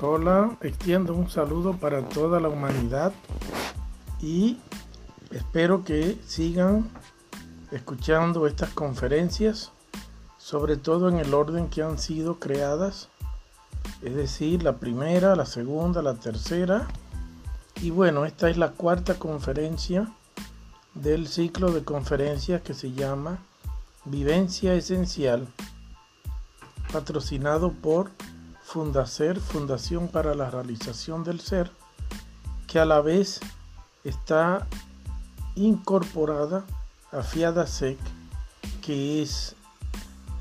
Hola, extiendo un saludo para toda la humanidad y espero que sigan escuchando estas conferencias, sobre todo en el orden que han sido creadas, es decir, la primera, la segunda, la tercera. Y bueno, esta es la cuarta conferencia del ciclo de conferencias que se llama Vivencia Esencial, patrocinado por Fundacer, Fundación para la Realización del Ser, que a la vez está incorporada a FIADASEC, que es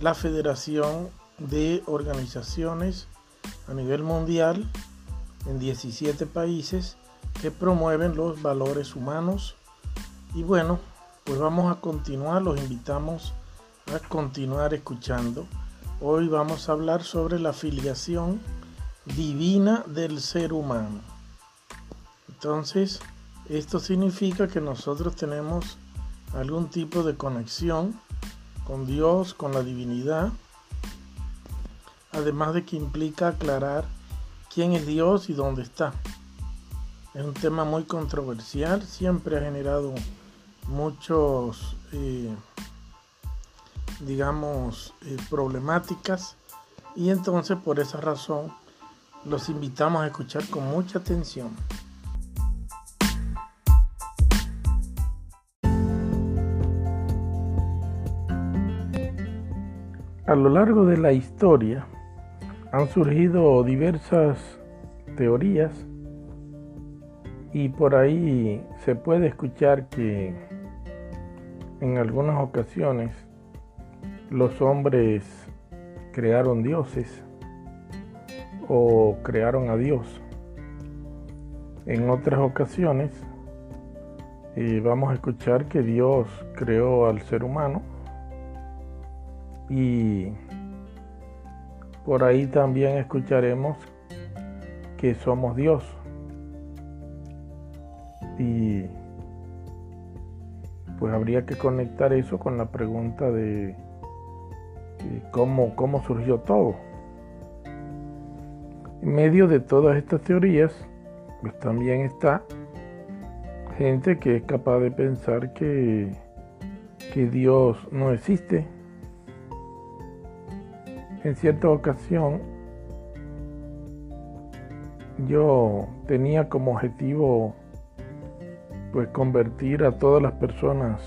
la Federación de Organizaciones a nivel mundial en 17 países que promueven los valores humanos. Y bueno, pues vamos a continuar, los invitamos a continuar escuchando Hoy vamos a hablar sobre la filiación divina del ser humano. Entonces, esto significa que nosotros tenemos algún tipo de conexión con Dios, con la divinidad, además de que implica aclarar quién es Dios y dónde está. Es un tema muy controversial, siempre ha generado muchos eh, digamos, eh, problemáticas y entonces por esa razón los invitamos a escuchar con mucha atención. A lo largo de la historia han surgido diversas teorías y por ahí se puede escuchar que en algunas ocasiones los hombres crearon dioses o crearon a Dios. En otras ocasiones vamos a escuchar que Dios creó al ser humano y por ahí también escucharemos que somos Dios. Y pues habría que conectar eso con la pregunta de cómo, cómo surgió todo. En medio de todas estas teorías, pues también está gente que es capaz de pensar que, que Dios no existe. En cierta ocasión, yo tenía como objetivo pues convertir a todas las personas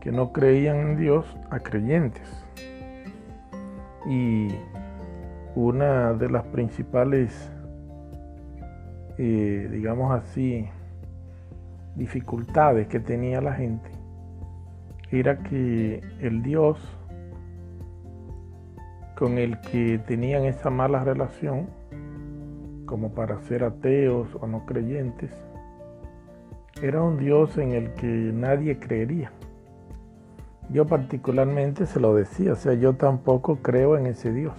que no creían en Dios a creyentes. Y una de las principales, eh, digamos así, dificultades que tenía la gente era que el Dios con el que tenían esa mala relación, como para ser ateos o no creyentes, era un Dios en el que nadie creería. Yo particularmente se lo decía, o sea, yo tampoco creo en ese Dios.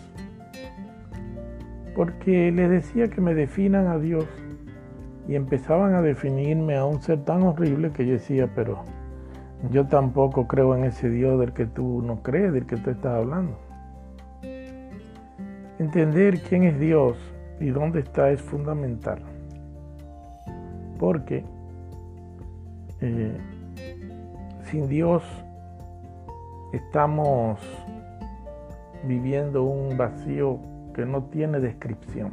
Porque les decía que me definan a Dios y empezaban a definirme a un ser tan horrible que yo decía, pero yo tampoco creo en ese Dios del que tú no crees, del que tú estás hablando. Entender quién es Dios y dónde está es fundamental. Porque eh, sin Dios estamos viviendo un vacío que no tiene descripción.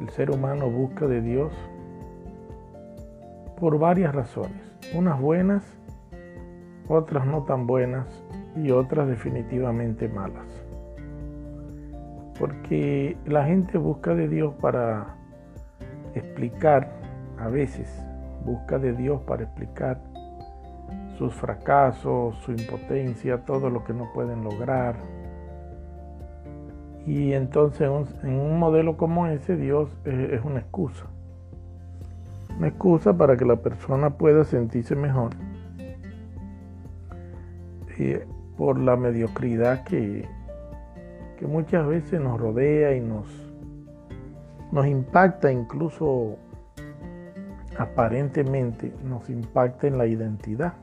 El ser humano busca de Dios por varias razones, unas buenas, otras no tan buenas y otras definitivamente malas. Porque la gente busca de Dios para explicar, a veces busca de Dios para explicar sus fracasos, su impotencia, todo lo que no pueden lograr. Y entonces en un modelo como ese, Dios es una excusa. Una excusa para que la persona pueda sentirse mejor por la mediocridad que, que muchas veces nos rodea y nos, nos impacta incluso aparentemente nos impacta en la identidad.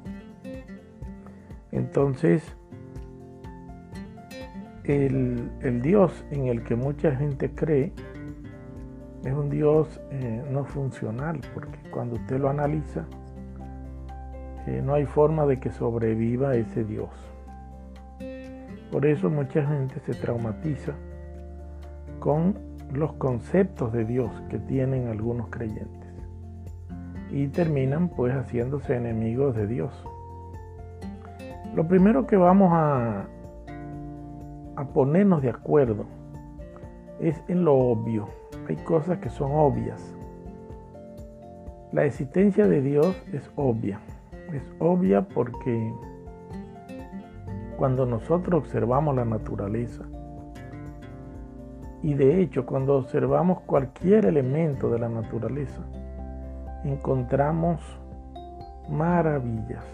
Entonces, el, Dios en el que mucha gente cree es un Dios eh, no funcional, porque cuando usted lo analiza, eh, no hay forma de que sobreviva ese Dios. Por eso mucha gente se traumatiza con los conceptos de Dios que tienen algunos creyentes y terminan pues haciéndose enemigos de Dios. Lo primero que vamos a, ponernos de acuerdo es en lo obvio. Hay cosas que son obvias. La existencia de Dios es obvia. Es obvia porque cuando nosotros observamos la naturaleza, y de hecho cuando observamos cualquier elemento de la naturaleza, encontramos maravillas,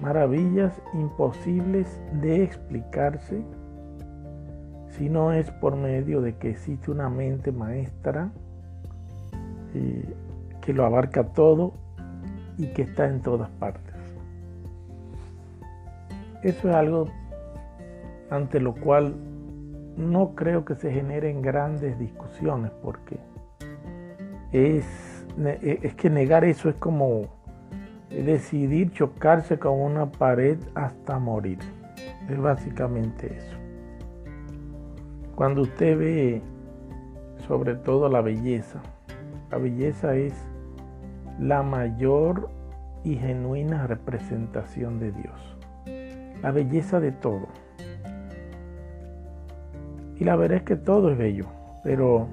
maravillas imposibles de explicarse si no es por medio de que existe una mente maestra eh, que lo abarca todo y que está en todas partes. Eso es algo ante lo cual no creo que se generen grandes discusiones porque es, es que negar eso es como decidir chocarse con una pared hasta morir. Es básicamente eso. Cuando usted ve sobre todo la belleza, la belleza es la mayor y genuina representación de Dios. La belleza de todo. Y la verdad es que todo es bello, pero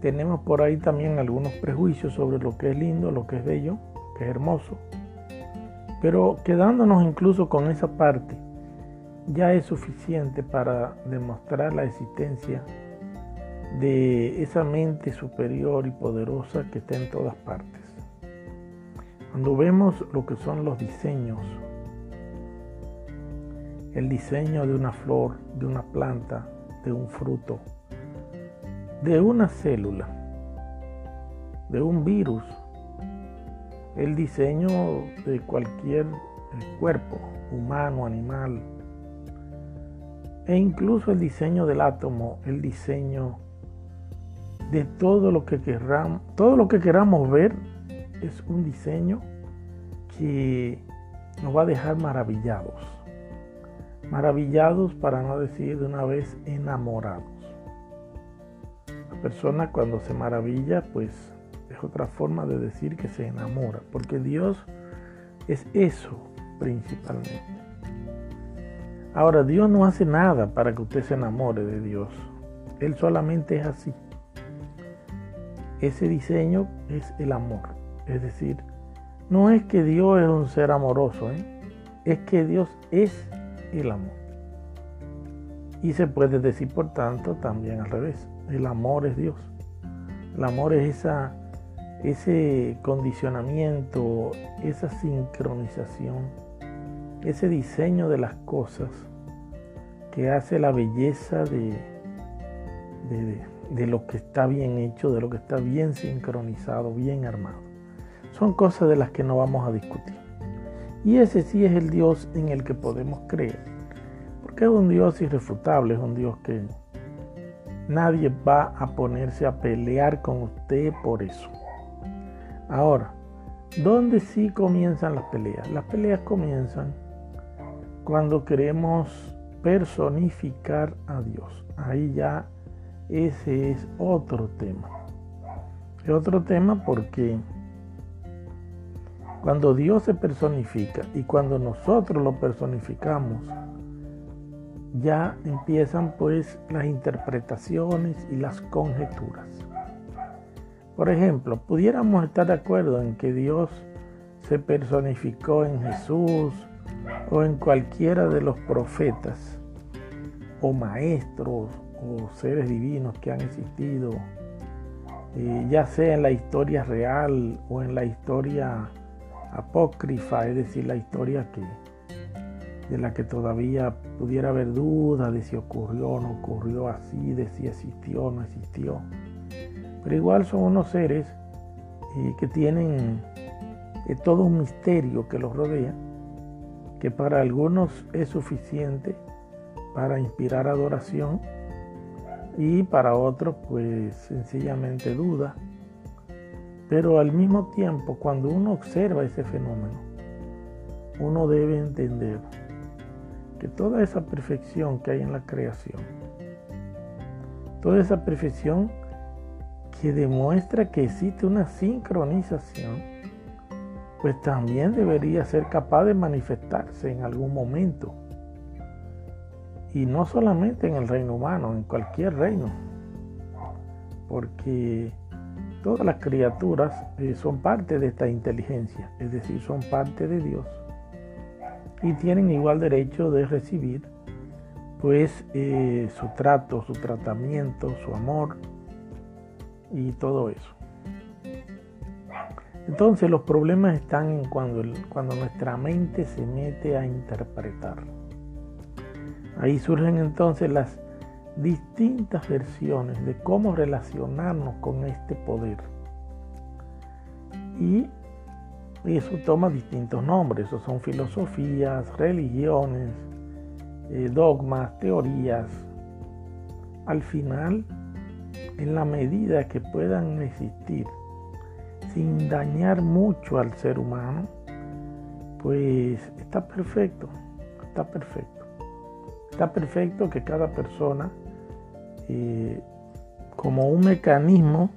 tenemos por ahí también algunos prejuicios sobre lo que es lindo, lo que es bello, es hermoso. Pero quedándonos incluso con esa parte, ya es suficiente para demostrar la existencia de esa mente superior y poderosa que está en todas partes. Cuando vemos lo que son los diseños, el diseño de una flor, de una planta, de un fruto, de una célula, de un virus, el diseño de cualquier cuerpo, humano, animal, e incluso el diseño del átomo, el diseño de todo lo que queramos, todo lo que queramos ver es un diseño que nos va a dejar maravillados. Maravillados para no decir de una vez enamorados. La persona cuando se maravilla, pues otra forma de decir que se enamora, porque Dios es eso principalmente. Ahora, Dios no hace nada para que usted se enamore de Dios. Él solamente es así. Ese diseño es el amor. Es decir, no es que Dios es un ser amoroso, ¿eh? es que Dios es el amor. Y se puede decir, por tanto, también al revés. El amor es Dios. El amor es esa, ese condicionamiento, esa sincronización ese diseño de las cosas que hace la belleza de, de, lo que está bien hecho, de lo que está bien sincronizado, bien armado. Son cosas de las que no vamos a discutir. Y ese sí es el Dios en el que podemos creer. Porque es un Dios irrefutable, es un Dios que nadie va a ponerse a pelear con usted por eso. Ahora, ¿dónde sí comienzan las peleas? Las peleas comienzan cuando queremos personificar a Dios. Ahí ya ese es otro tema. Es otro tema porque cuando Dios se personifica y cuando nosotros lo personificamos, ya empiezan pues las interpretaciones y las conjeturas. Por ejemplo, pudiéramos estar de acuerdo en que Dios se personificó en Jesús, o en cualquiera de los profetas o maestros o seres divinos que han existido, eh, ya sea en la historia real o en la historia apócrifa, es decir, la historia que, de la que todavía pudiera haber duda de si ocurrió o no ocurrió así, de si existió o no existió. Pero igual son unos seres eh, que tienen eh, todo un misterio que los rodea que para algunos es suficiente para inspirar adoración y para otros pues sencillamente duda. Pero al mismo tiempo, cuando uno observa ese fenómeno, uno debe entender que toda esa perfección que hay en la creación, toda esa perfección que demuestra que existe una sincronización, pues también debería ser capaz de manifestarse en algún momento. Y no solamente en el reino humano, en cualquier reino. Porque todas las criaturas eh, son parte de esta inteligencia, es decir, son parte de Dios. Y tienen igual derecho de recibir pues eh, su trato, su tratamiento, su amor y todo eso. Entonces los problemas están en cuando, cuando nuestra mente se mete a interpretar. Ahí surgen entonces las distintas versiones de cómo relacionarnos con este poder. Y eso toma distintos nombres, eso son filosofías, religiones, eh, dogmas, teorías. Al final, en la medida que puedan existir, sin dañar mucho al ser humano, pues está perfecto, está perfecto. Está perfecto que cada persona, eh, como un mecanismo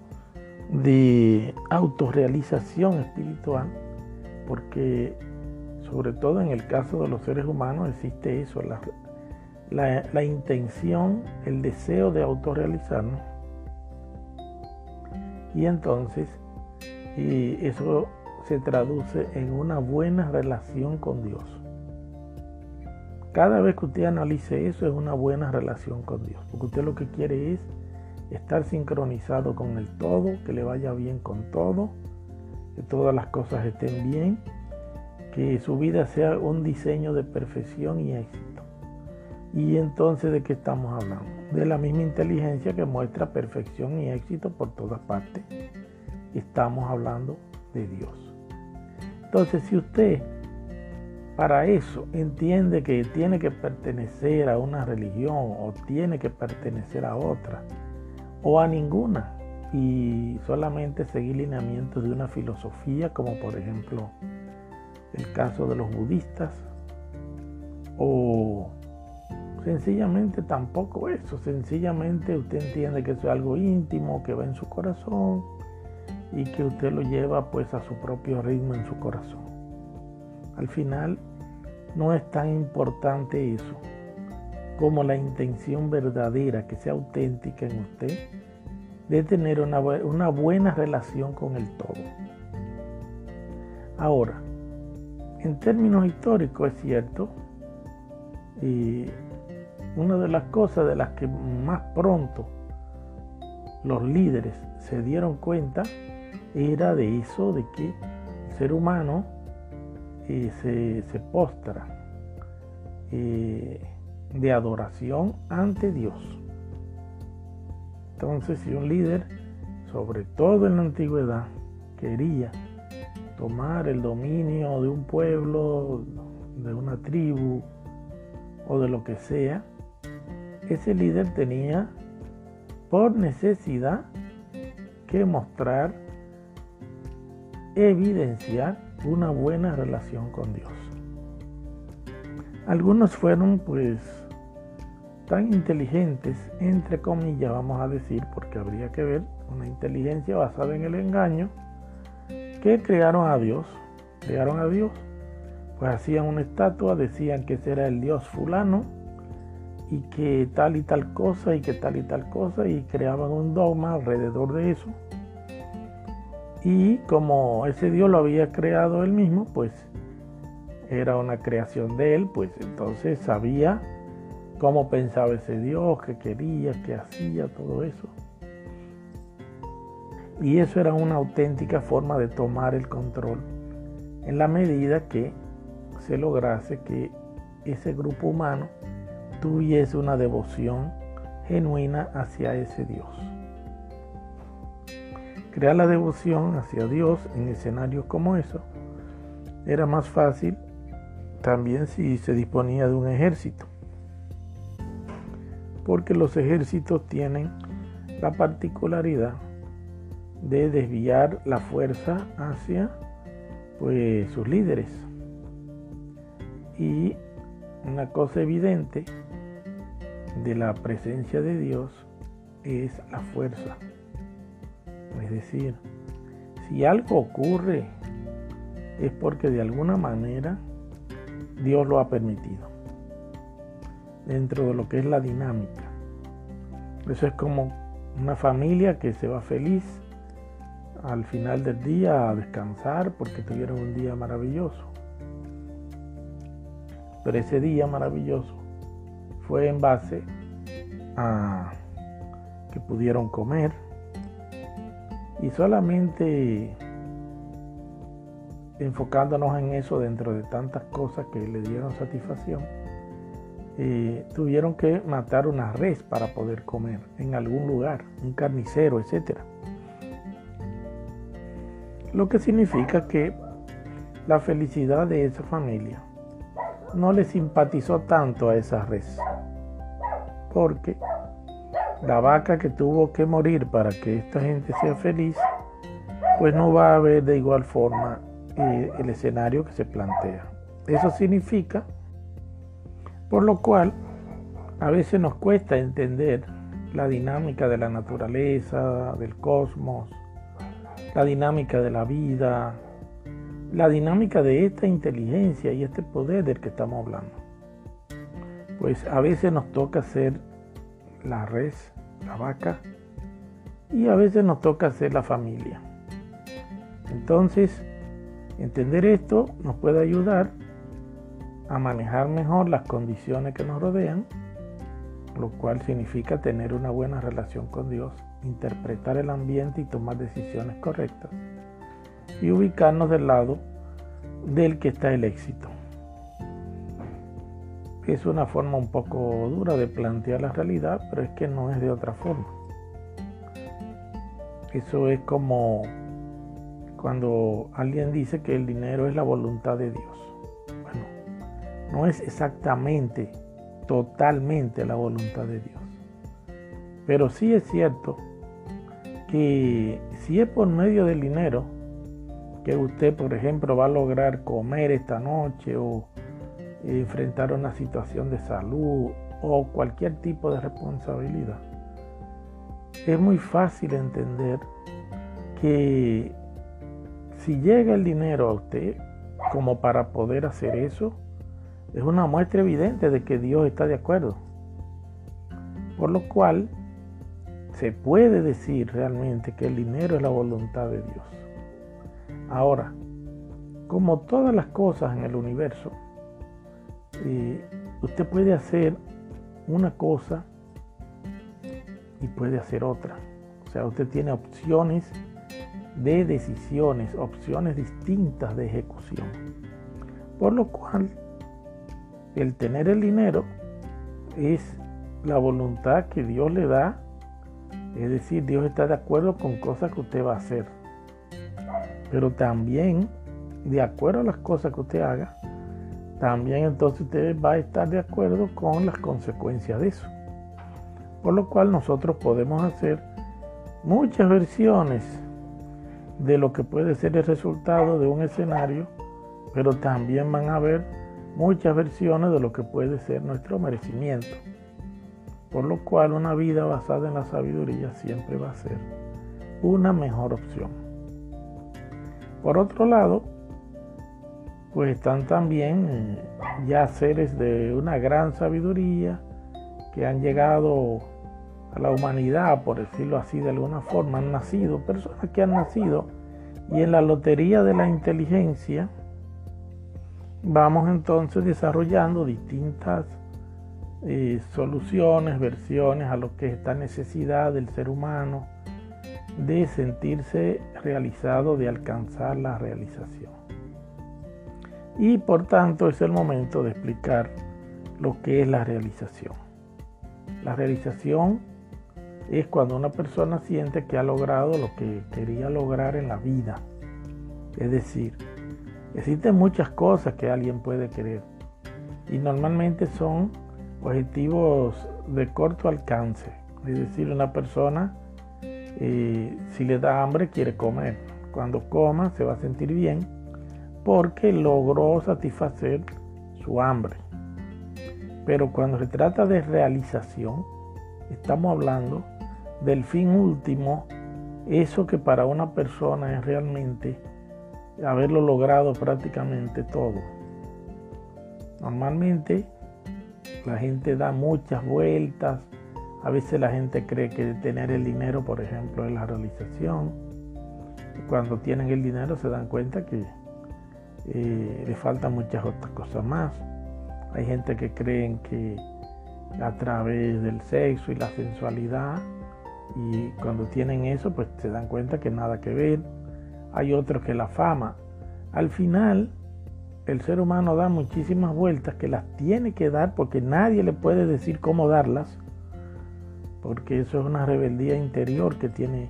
de autorrealización espiritual, porque sobre todo en el caso de los seres humanos existe eso, la, la, intención, el deseo de autorrealizarnos. Y entonces y eso se traduce en una buena relación con Dios. Cada vez que usted analice eso es una buena relación con Dios, porque usted lo que quiere es estar sincronizado con el todo, que le vaya bien con todo, que todas las cosas estén bien, que su vida sea un diseño de perfección y éxito. Y entonces, ¿de qué estamos hablando? De la misma inteligencia que muestra perfección y éxito por todas partes. Estamos hablando de Dios. Entonces, si usted para eso entiende que tiene que pertenecer a una religión o tiene que pertenecer a otra o a ninguna y solamente seguir lineamientos de una filosofía como por ejemplo el caso de los budistas o Sencillamente tampoco eso, sencillamente usted entiende que eso es algo íntimo, que va en su corazón y que usted lo lleva pues a su propio ritmo en su corazón. Al final no es tan importante eso como la intención verdadera, que sea auténtica en usted, de tener una, una buena relación con el todo. Ahora, en términos históricos es cierto, y una de las cosas de las que más pronto los líderes se dieron cuenta era de eso, de que el ser humano eh, se, postra eh, de adoración ante Dios. Entonces, si un líder, sobre todo en la antigüedad, quería tomar el dominio de un pueblo, de una tribu o de lo que sea, ese líder tenía por necesidad que mostrar, evidenciar una buena relación con Dios. Algunos fueron pues tan inteligentes, entre comillas vamos a decir, porque habría que ver una inteligencia basada en el engaño, que crearon a Dios, crearon a Dios, pues hacían una estatua, decían que ese era el Dios fulano, y que tal y tal cosa y que tal y tal cosa y creaban un dogma alrededor de eso. Y como ese Dios lo había creado él mismo, pues era una creación de él, pues entonces sabía cómo pensaba ese Dios, qué quería, qué hacía, todo eso. Y eso era una auténtica forma de tomar el control en la medida que se lograse que ese grupo humano tuviese una devoción genuina hacia ese Dios. Crear la devoción hacia Dios en escenarios como eso era más fácil también si se disponía de un ejército. porque los ejércitos tienen la particularidad de desviar la fuerza hacia pues sus líderes. Y una cosa evidente de la presencia de Dios es la fuerza. Es decir, si algo ocurre es porque de alguna manera Dios lo ha permitido. Dentro de lo que es la dinámica. Eso es como una familia que se va feliz al final del día a descansar porque tuvieron un día maravilloso. Pero ese día maravilloso fue en base a que pudieron comer y solamente enfocándonos en eso dentro de tantas cosas que le dieron satisfacción, eh, tuvieron que matar una res para poder comer en algún lugar, un carnicero, etc. Lo que significa que la felicidad de esa familia no le simpatizó tanto a esa res, porque la vaca que tuvo que morir para que esta gente sea feliz, pues no va a haber de igual forma eh, el escenario que se plantea. Eso significa, por lo cual, a veces nos cuesta entender la dinámica de la naturaleza, del cosmos, la dinámica de la vida, la dinámica de esta inteligencia y este poder del que estamos hablando. Pues a veces nos toca ser la res, la vaca, y a veces nos toca ser la familia. Entonces, entender esto nos puede ayudar a manejar mejor las condiciones que nos rodean, lo cual significa tener una buena relación con Dios, interpretar el ambiente y tomar decisiones correctas y ubicarnos del lado del que está el éxito. Es una forma un poco dura de plantear la realidad, pero es que no es de otra forma. Eso es como cuando alguien dice que el dinero es la voluntad de Dios. Bueno, no es exactamente, totalmente la voluntad de Dios. Pero sí es cierto que si es por medio del dinero que usted, por ejemplo, va a lograr comer esta noche o enfrentar una situación de salud o cualquier tipo de responsabilidad, es muy fácil entender que si llega el dinero a usted como para poder hacer eso, es una muestra evidente de que Dios está de acuerdo. Por lo cual, se puede decir realmente que el dinero es la voluntad de Dios. Ahora, como todas las cosas en el universo, eh, usted puede hacer una cosa y puede hacer otra. O sea, usted tiene opciones de decisiones, opciones distintas de ejecución. Por lo cual, el tener el dinero es la voluntad que Dios le da es decir, Dios está de acuerdo con cosas que usted va a hacer. Pero también, de acuerdo a las cosas que usted haga, también entonces usted va a estar de acuerdo con las consecuencias de eso. Por lo cual nosotros podemos hacer muchas versiones de lo que puede ser el resultado de un escenario, pero también van a haber muchas versiones de lo que puede ser nuestro merecimiento por lo cual una vida basada en la sabiduría siempre va a ser una mejor opción. Por otro lado, pues están también ya seres de una gran sabiduría que han llegado a la humanidad, por decirlo así de alguna forma, han nacido, personas que han nacido. Y en la lotería de la inteligencia vamos entonces desarrollando distintas eh, soluciones, versiones a lo que es esta necesidad del ser humano de sentirse realizado, de alcanzar la realización. Y por tanto es el momento de explicar lo que es la realización. La realización es cuando una persona siente que ha logrado lo que quería lograr en la vida. Es decir, existen muchas cosas que alguien puede querer y normalmente son objetivos de corto alcance. Es decir, una persona, si le da hambre, quiere comer. Cuando coma, se va a sentir bien porque logró satisfacer su hambre. Pero cuando se trata de realización, estamos hablando del fin último, eso que para una persona es realmente haberlo logrado prácticamente todo. Normalmente la gente da muchas vueltas, a veces la gente cree que tener el dinero, por ejemplo, es la realización. Cuando tienen el dinero se dan cuenta que eh, le faltan muchas otras cosas más. Hay gente que creen que a través del sexo y la sensualidad, y cuando tienen eso, pues se dan cuenta que nada que ver. Hay otros que la fama. Al final, el ser humano da muchísimas vueltas que las tiene que dar porque nadie le puede decir cómo darlas, porque eso es una rebeldía interior que tiene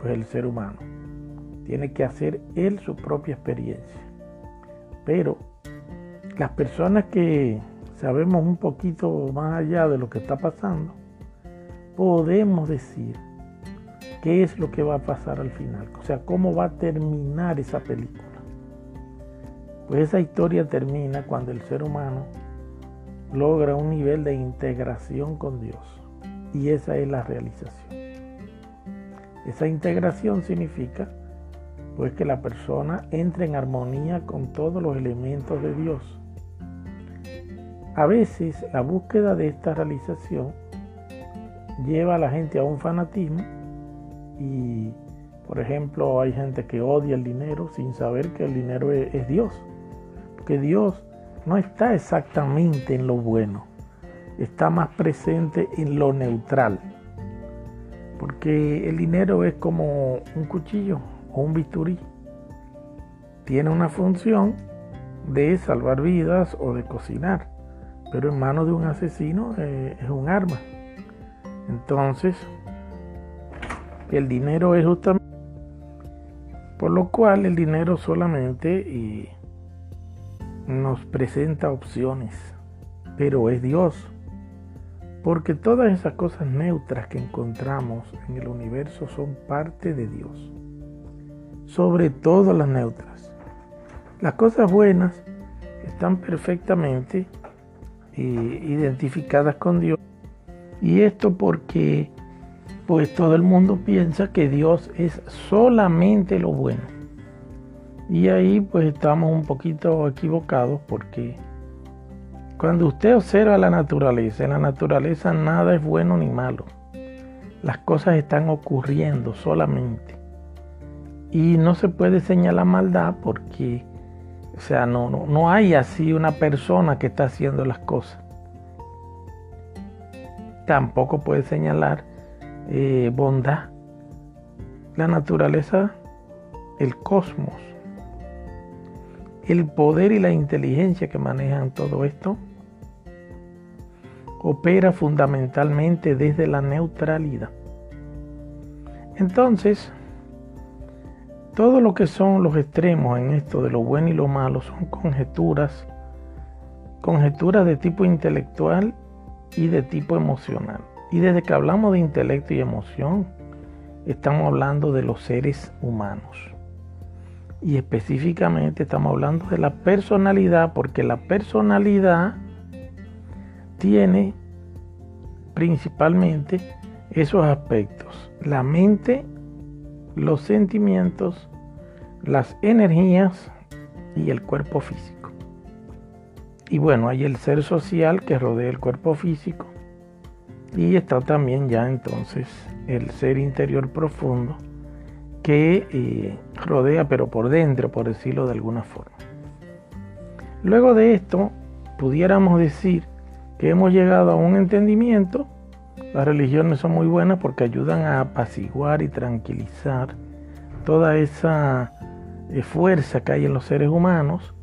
pues, el ser humano. Tiene que hacer él su propia experiencia. Pero las personas que sabemos un poquito más allá de lo que está pasando, podemos decir qué es lo que va a pasar al final, o sea, cómo va a terminar esa película. Pues esa historia termina cuando el ser humano logra un nivel de integración con Dios. Y esa es la realización. Esa integración significa pues que la persona entre en armonía con todos los elementos de Dios. A veces la búsqueda de esta realización lleva a la gente a un fanatismo y, por ejemplo, hay gente que odia el dinero sin saber que el dinero es, Dios. Porque Dios no está exactamente en lo bueno, está más presente en lo neutral. Porque el dinero es como un cuchillo o un bisturí. Tiene una función de salvar vidas o de cocinar, pero en manos de un asesino eh, es un arma. Entonces, el dinero es justamente... Por lo cual el dinero solamente nos presenta opciones, pero es Dios. Porque todas esas cosas neutras que encontramos en el universo son parte de Dios. Sobre todo las neutras. Las cosas buenas están perfectamente eh, identificadas con Dios. Y esto porque pues todo el mundo piensa que Dios es solamente lo bueno. Y ahí pues estamos un poquito equivocados porque cuando usted observa la naturaleza, en la naturaleza nada es bueno ni malo. Las cosas están ocurriendo solamente. Y no se puede señalar maldad porque, o sea, no, no, no hay así una persona que está haciendo las cosas tampoco puede señalar eh, bondad. La naturaleza, el cosmos, el poder y la inteligencia que manejan todo esto, opera fundamentalmente desde la neutralidad. Entonces, todo lo que son los extremos en esto de lo bueno y lo malo son conjeturas, conjeturas de tipo intelectual y de tipo emocional. Y desde que hablamos de intelecto y emoción, estamos hablando de los seres humanos. Y específicamente estamos hablando de la personalidad, porque la personalidad tiene principalmente esos aspectos. La mente, los sentimientos, las energías y el cuerpo físico. Y bueno, hay el ser social que rodea el cuerpo físico. Y está también ya entonces el ser interior profundo que eh, rodea pero por dentro, por decirlo de alguna forma. Luego de esto, pudiéramos decir que hemos llegado a un entendimiento. Las religiones son muy buenas porque ayudan a apaciguar y tranquilizar toda esa eh, fuerza que hay en los seres humanos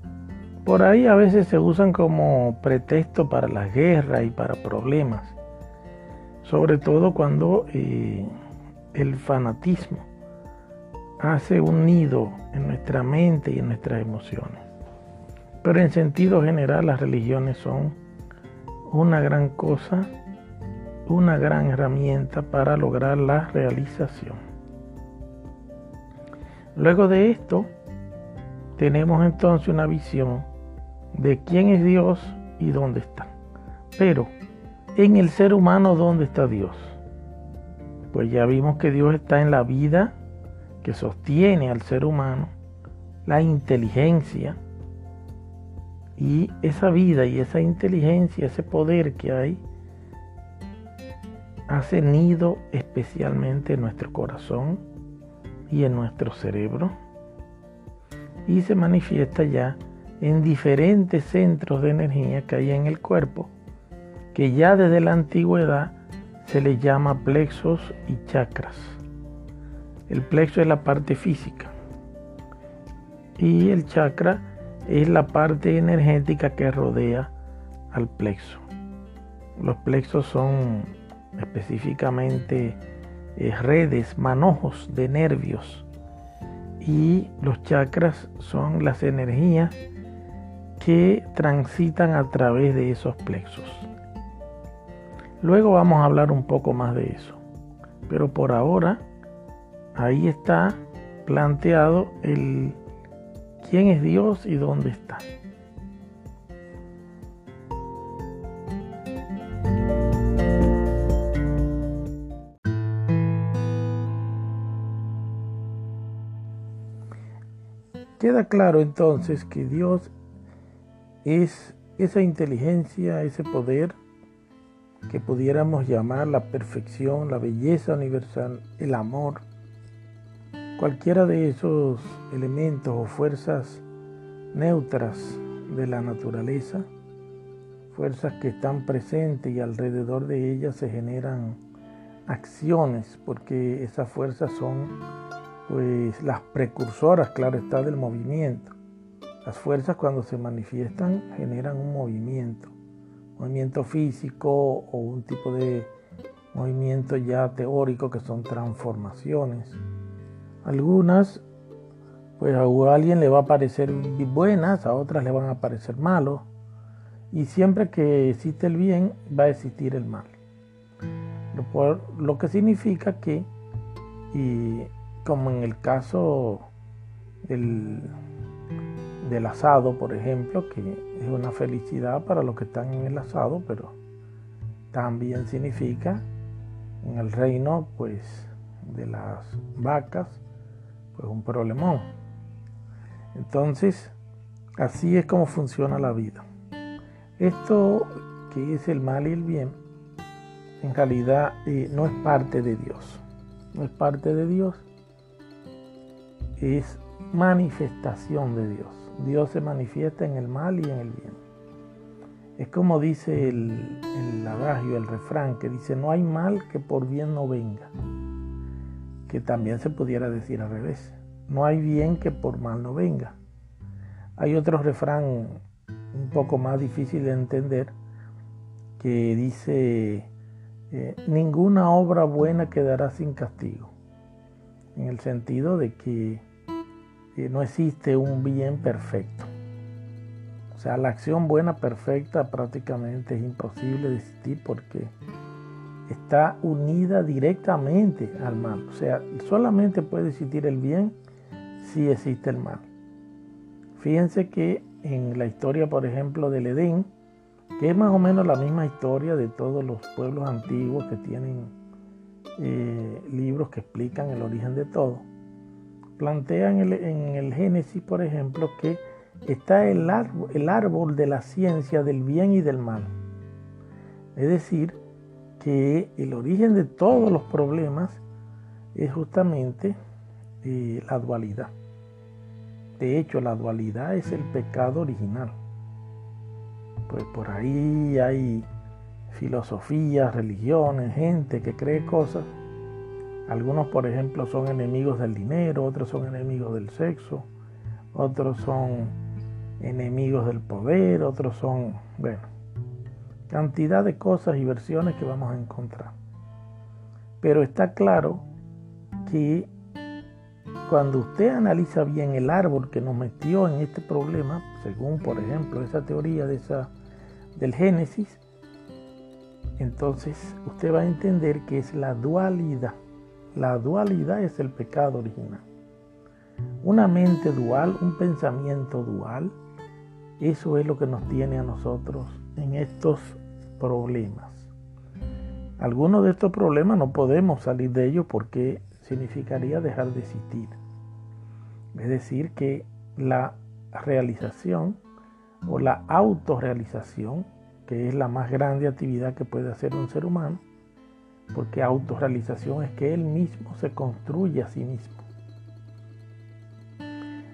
por ahí a veces se usan como pretexto para las guerras y para problemas, sobre todo cuando eh, el fanatismo hace un nido en nuestra mente y en nuestras emociones. Pero en sentido general las religiones son una gran cosa, una gran herramienta para lograr la realización. Luego de esto, tenemos entonces una visión de quién es Dios y dónde está. Pero en el ser humano, ¿dónde está Dios? Pues ya vimos que Dios está en la vida que sostiene al ser humano, la inteligencia, y esa vida y esa inteligencia, ese poder que hay, hace nido especialmente en nuestro corazón y en nuestro cerebro y se manifiesta ya en diferentes centros de energía que hay en el cuerpo, que ya desde la antigüedad se les llama plexos y chakras. El plexo es la parte física y el chakra es la parte energética que rodea al plexo. Los plexos son específicamente eh, redes, manojos de nervios y los chakras son las energías que transitan a través de esos plexos. Luego vamos a hablar un poco más de eso, pero por ahora ahí está planteado el quién es Dios y dónde está. Queda claro entonces que Dios es esa inteligencia, ese poder que pudiéramos llamar la perfección, la belleza universal, el amor, Cualquiera de esos elementos o fuerzas neutras de la naturaleza, fuerzas que están presentes y alrededor de ellas se generan acciones, porque esas fuerzas son pues las precursoras, claro está, del movimiento. Las fuerzas cuando se manifiestan generan un movimiento, movimiento físico o un tipo de movimiento ya teórico que son transformaciones algunas, pues a alguien le va a parecer buenas, a otras le van a parecer malos. Y siempre que existe el bien, va a existir el mal. Lo, que significa que, y como en el caso del, del asado, por ejemplo, que es una felicidad para los que están en el asado, pero también significa en el reino, pues, de las vacas, pues un problemón. Entonces, así es como funciona la vida. Esto que es el mal y el bien, en realidad eh, no es parte de Dios. No es parte de Dios. Es manifestación de Dios. Dios se manifiesta en el mal y en el bien. Es como dice el, el adagio, el refrán, que dice, no hay mal que por bien no venga que también se pudiera decir al revés. No hay bien que por mal no venga. Hay otro refrán un poco más difícil de entender que dice, eh, ninguna obra buena quedará sin castigo, en el sentido de que eh, no existe un bien perfecto. O sea, la acción buena perfecta prácticamente es imposible de existir porque está unida directamente al mal. O sea, solamente puede existir el bien si existe el mal. Fíjense que en la historia, por ejemplo, del Edén, que es más o menos la misma historia de todos los pueblos antiguos que tienen eh, libros que explican el origen de todo, plantean en el Génesis, por ejemplo, que está el el árbol de la ciencia del bien y del mal. Es decir, que el origen de todos los problemas es justamente eh, la dualidad. De hecho, la dualidad es el pecado original. Pues por ahí hay filosofías, religiones, gente que cree cosas. Algunos, por ejemplo, son enemigos del dinero, otros son enemigos del sexo, otros son enemigos del poder, otros son, bueno, cantidad de cosas y versiones que vamos a encontrar. Pero está claro que cuando usted analiza bien el árbol que nos metió en este problema, según por ejemplo esa teoría de esa, del Génesis, entonces usted va a entender que es la dualidad. La dualidad es el pecado original. Una mente dual, un pensamiento dual, eso es lo que nos tiene a nosotros en estos problemas. Algunos de estos problemas no podemos salir de ellos porque significaría dejar de existir. Es decir, que la realización o la autorrealización, que es la más grande actividad que puede hacer un ser humano, porque autorrealización es que él mismo se construye a sí mismo.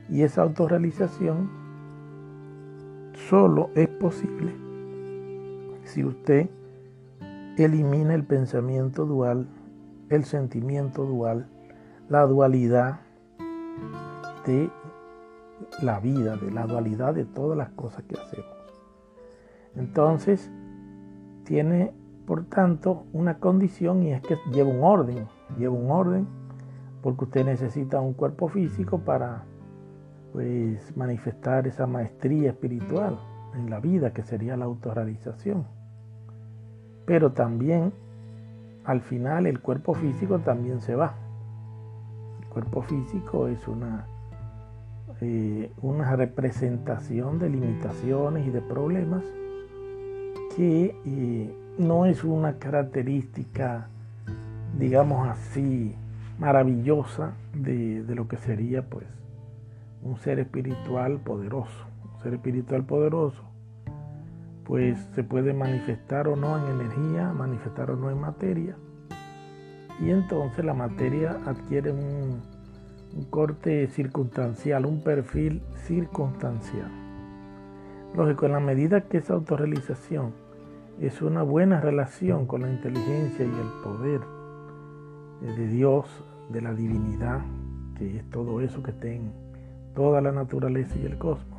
Y esa autorrealización solo es posible si usted elimina el pensamiento dual, el sentimiento dual, la dualidad de la vida, de la dualidad de todas las cosas que hacemos. Entonces, tiene, por tanto, una condición y es que lleva un orden, lleva un orden porque usted necesita un cuerpo físico para pues manifestar esa maestría espiritual en la vida que sería la autorrealización. Pero también al final el cuerpo físico también se va. El cuerpo físico es una eh, una representación de limitaciones y de problemas que eh, no es una característica, digamos así, maravillosa de, de, lo que sería pues un ser espiritual poderoso. Un ser espiritual poderoso pues se puede manifestar o no en energía, manifestar o no en materia. Y entonces la materia adquiere un, corte circunstancial, un perfil circunstancial. Lógico, en la medida que esa autorrealización es una buena relación con la inteligencia y el poder de Dios, de la divinidad, que es todo eso que está en toda la naturaleza y el cosmos,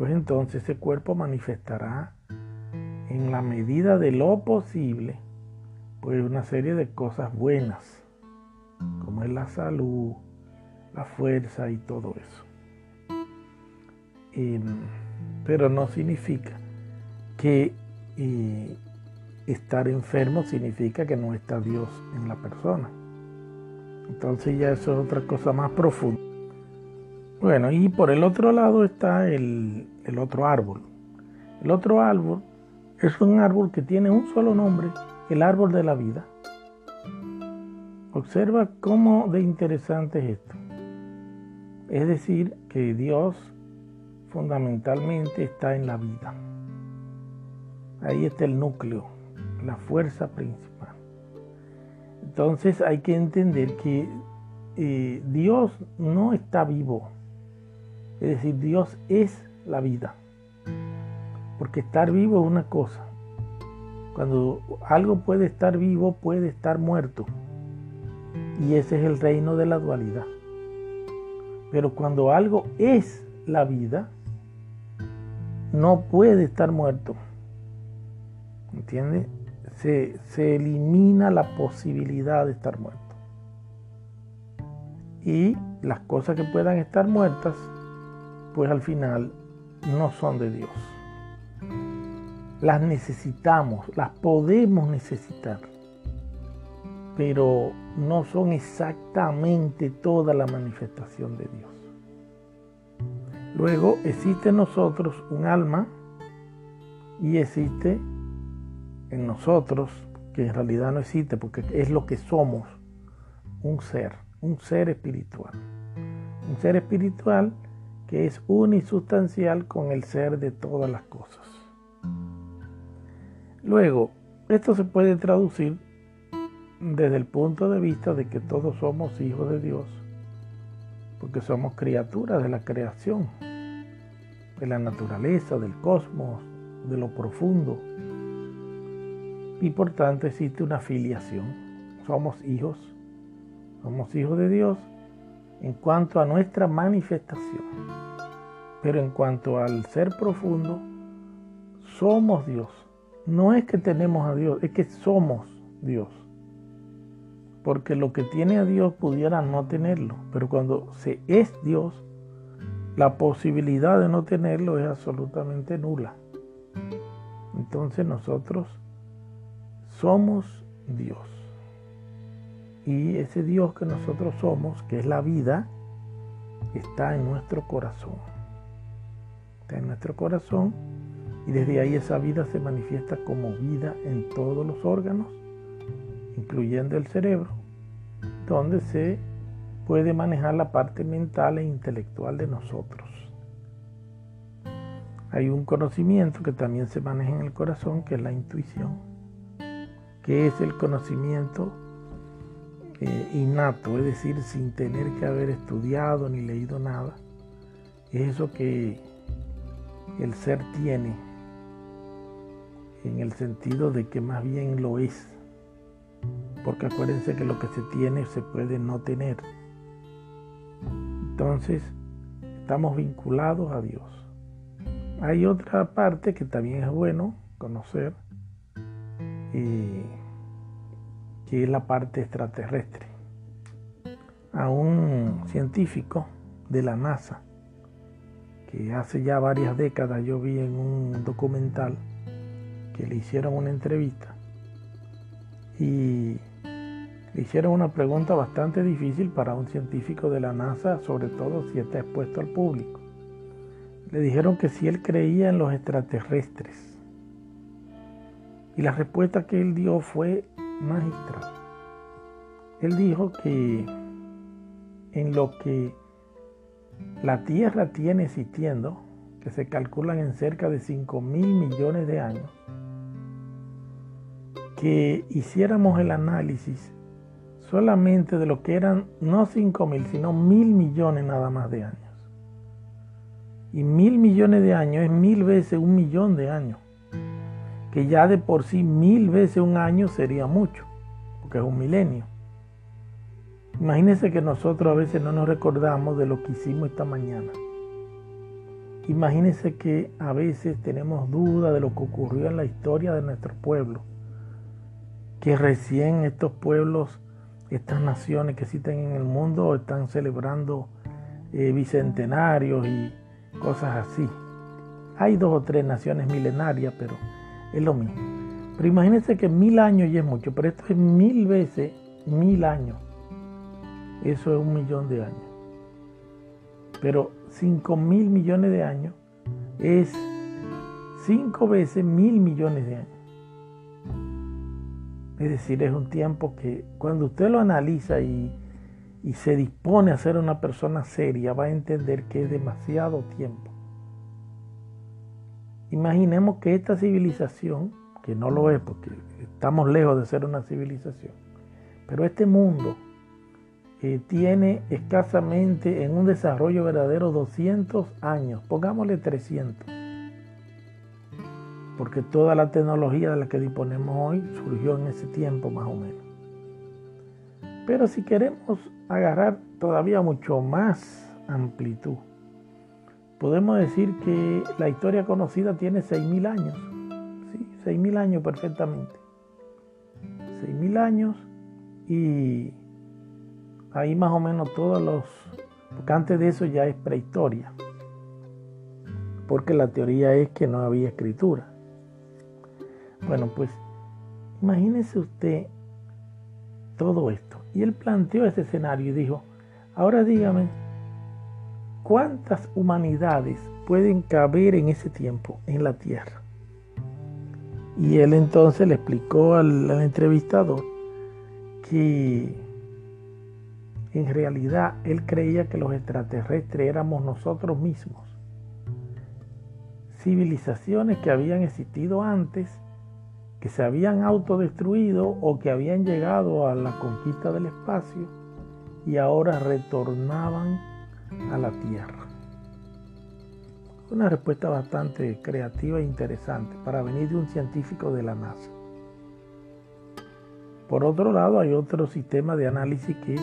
pues entonces ese cuerpo manifestará en la medida de lo posible, pues una serie de cosas buenas, como es la salud, la fuerza y todo eso. pero no significa que eh, estar enfermo significa que no está Dios en la persona. Entonces ya eso es otra cosa más profunda. Bueno, y por el otro lado está el, el otro árbol. El otro árbol es un árbol que tiene un solo nombre, el árbol de la vida. Observa cómo de interesante es esto. Es decir, que Dios fundamentalmente está en la vida. Ahí está el núcleo, la fuerza principal. Entonces hay que entender que eh, Dios no está vivo. Es decir, Dios es la vida. Porque estar vivo es una cosa. Cuando algo puede estar vivo, puede estar muerto. Y ese es el reino de la dualidad. Pero cuando algo es la vida, no puede estar muerto. ¿Entiende? Se, se, elimina la posibilidad de estar muerto. Y las cosas que puedan estar muertas, pues al final no son de Dios. Las necesitamos, las podemos necesitar pero no son exactamente toda la manifestación de Dios. Luego existe en nosotros un alma y existe en nosotros, que en realidad no existe porque es lo que somos, un ser, un ser espiritual. Un ser espiritual que es unisustancial con el ser de todas las cosas. Luego, esto se puede traducir desde el punto de vista de que todos somos hijos de Dios, porque somos criaturas de la creación, de la naturaleza, del cosmos, de lo profundo. Y por tanto existe una filiación. Somos hijos, somos hijos de Dios en cuanto a nuestra manifestación. Pero en cuanto al ser profundo, somos Dios. No es que tenemos a Dios, es que somos Dios. Porque lo que tiene a Dios pudiera no tenerlo, pero cuando se es Dios, la posibilidad de no tenerlo es absolutamente nula. Entonces nosotros somos Dios. Y ese Dios que nosotros somos, que es la vida, está en nuestro corazón. Está en nuestro corazón y desde ahí esa vida se manifiesta como vida en todos los órganos, incluyendo el cerebro, donde se puede manejar la parte mental e intelectual de nosotros. Hay un conocimiento que también se maneja en el corazón, que es la intuición, que es el conocimiento eh, innato, es decir, sin tener que haber estudiado ni leído nada. Es eso que el ser tiene, en el sentido de que más bien lo es. Porque acuérdense que lo que se tiene se puede no tener. Entonces, estamos vinculados a Dios. Hay otra parte que también es bueno conocer, que es la parte extraterrestre. A un científico de la NASA, que hace ya varias décadas yo vi en un documental que le hicieron una entrevista y le hicieron una pregunta bastante difícil para un científico de la NASA, sobre todo si está expuesto al público. Le dijeron que si él creía en los extraterrestres. Y la respuesta que él dio fue magistral. Él dijo que en lo que la Tierra tiene existiendo, que se calculan en cerca de 5 mil millones de años, que hiciéramos el análisis solamente de lo que eran no 5 mil, sino mil millones nada más de años. Y mil millones de años es mil veces un millón de años. Que ya de por sí mil veces un año sería mucho, porque es un milenio. Imagínense que nosotros a veces no nos recordamos de lo que hicimos esta mañana. Imagínense que a veces tenemos duda de lo que ocurrió en la historia de nuestro pueblo. Que recién estos pueblos estas naciones que existen en el mundo están celebrando eh, bicentenarios y cosas así. Hay dos o tres naciones milenarias, pero es lo mismo. Pero imagínense que mil años ya es mucho, pero esto es mil veces mil años. Eso es un millón de años. Pero cinco mil millones de años es cinco veces mil millones de años. Es decir, es un tiempo que cuando usted lo analiza y, se dispone a ser una persona seria, va a entender que es demasiado tiempo. Imaginemos que esta civilización, que no lo es porque estamos lejos de ser una civilización, pero este mundo eh, tiene escasamente en un desarrollo verdadero 200 años, pongámosle 300 porque toda la tecnología de la que disponemos hoy surgió en ese tiempo más o menos. Pero si queremos agarrar todavía mucho más amplitud, podemos decir que la historia conocida tiene 6.000 años, ¿sí? 6.000 años perfectamente. 6.000 años y ahí más o menos todos los, porque antes de eso ya es prehistoria, porque la teoría es que no había escritura. Bueno, pues imagínese usted todo esto. Y él planteó ese escenario y dijo, ahora dígame, ¿cuántas humanidades pueden caber en ese tiempo en la Tierra? Y él entonces le explicó al, entrevistador que en realidad él creía que los extraterrestres éramos nosotros mismos. Civilizaciones que habían existido antes que se habían autodestruido o que habían llegado a la conquista del espacio y ahora retornaban a la Tierra. Una respuesta bastante creativa e interesante para venir de un científico de la NASA. Por otro lado, hay otro sistema de análisis que es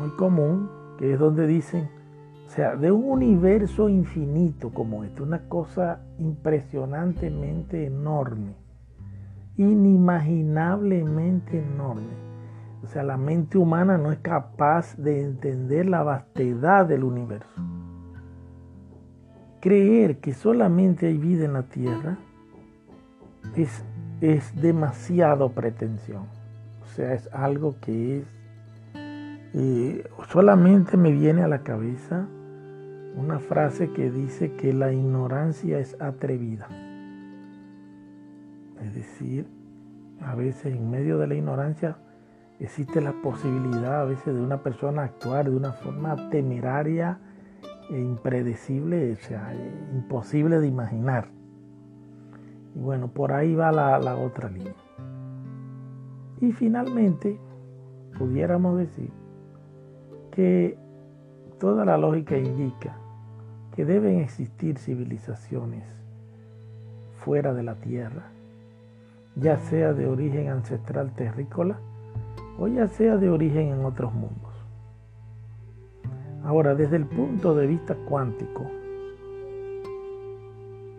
muy común, que es donde dicen, o sea, de un universo infinito como este, una cosa impresionantemente enorme, inimaginablemente enorme. O sea, la mente humana no es capaz de entender la vastedad del universo. Creer que solamente hay vida en la Tierra es es demasiado pretensión. O sea, es algo que es... Eh, solamente me viene a la cabeza una frase que dice que la ignorancia es atrevida. Es decir, a veces en medio de la ignorancia existe la posibilidad a veces de una persona actuar de una forma temeraria e impredecible, o sea, imposible de imaginar. Y bueno, por ahí va la, otra línea. Y finalmente, pudiéramos decir que toda la lógica indica que deben existir civilizaciones fuera de la Tierra, ya sea de origen ancestral terrícola o ya sea de origen en otros mundos. Ahora, desde el punto de vista cuántico,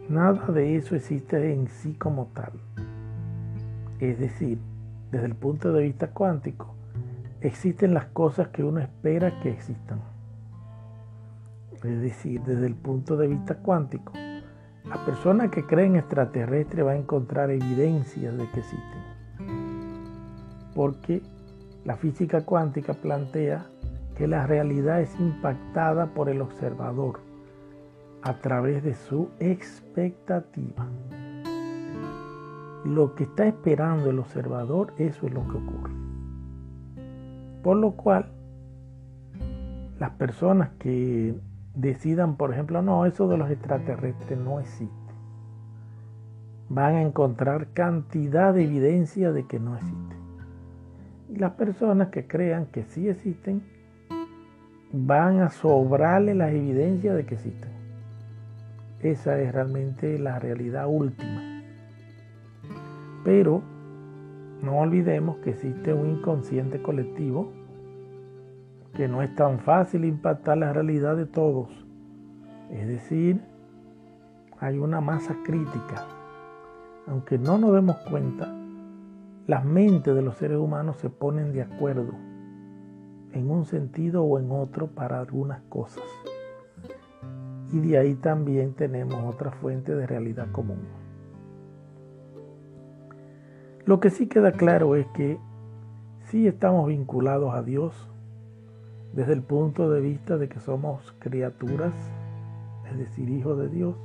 nada de eso existe en sí como tal. Es decir, desde el punto de vista cuántico, existen las cosas que uno espera que existan. Es decir, desde el punto de vista cuántico, la persona que cree en extraterrestre va a encontrar evidencias de que existen. Porque la física cuántica plantea que la realidad es impactada por el observador a través de su expectativa. Lo que está esperando el observador, eso es lo que ocurre. Por lo cual, las personas que decidan, por ejemplo, no, eso de los extraterrestres no existe. Van a encontrar cantidad de evidencia de que no existe. Las personas que crean que sí existen, van a sobrarle las evidencias de que existen. Esa es realmente la realidad última. Pero no olvidemos que existe un inconsciente colectivo que no es tan fácil impactar la realidad de todos. Es decir, hay una masa crítica. Aunque no nos demos cuenta, las mentes de los seres humanos se ponen de acuerdo en un sentido o en otro para algunas cosas. Y de ahí también tenemos otra fuente de realidad común. Lo que sí queda claro es que sí estamos vinculados a Dios desde el punto de vista de que somos criaturas, es decir, hijos de Dios,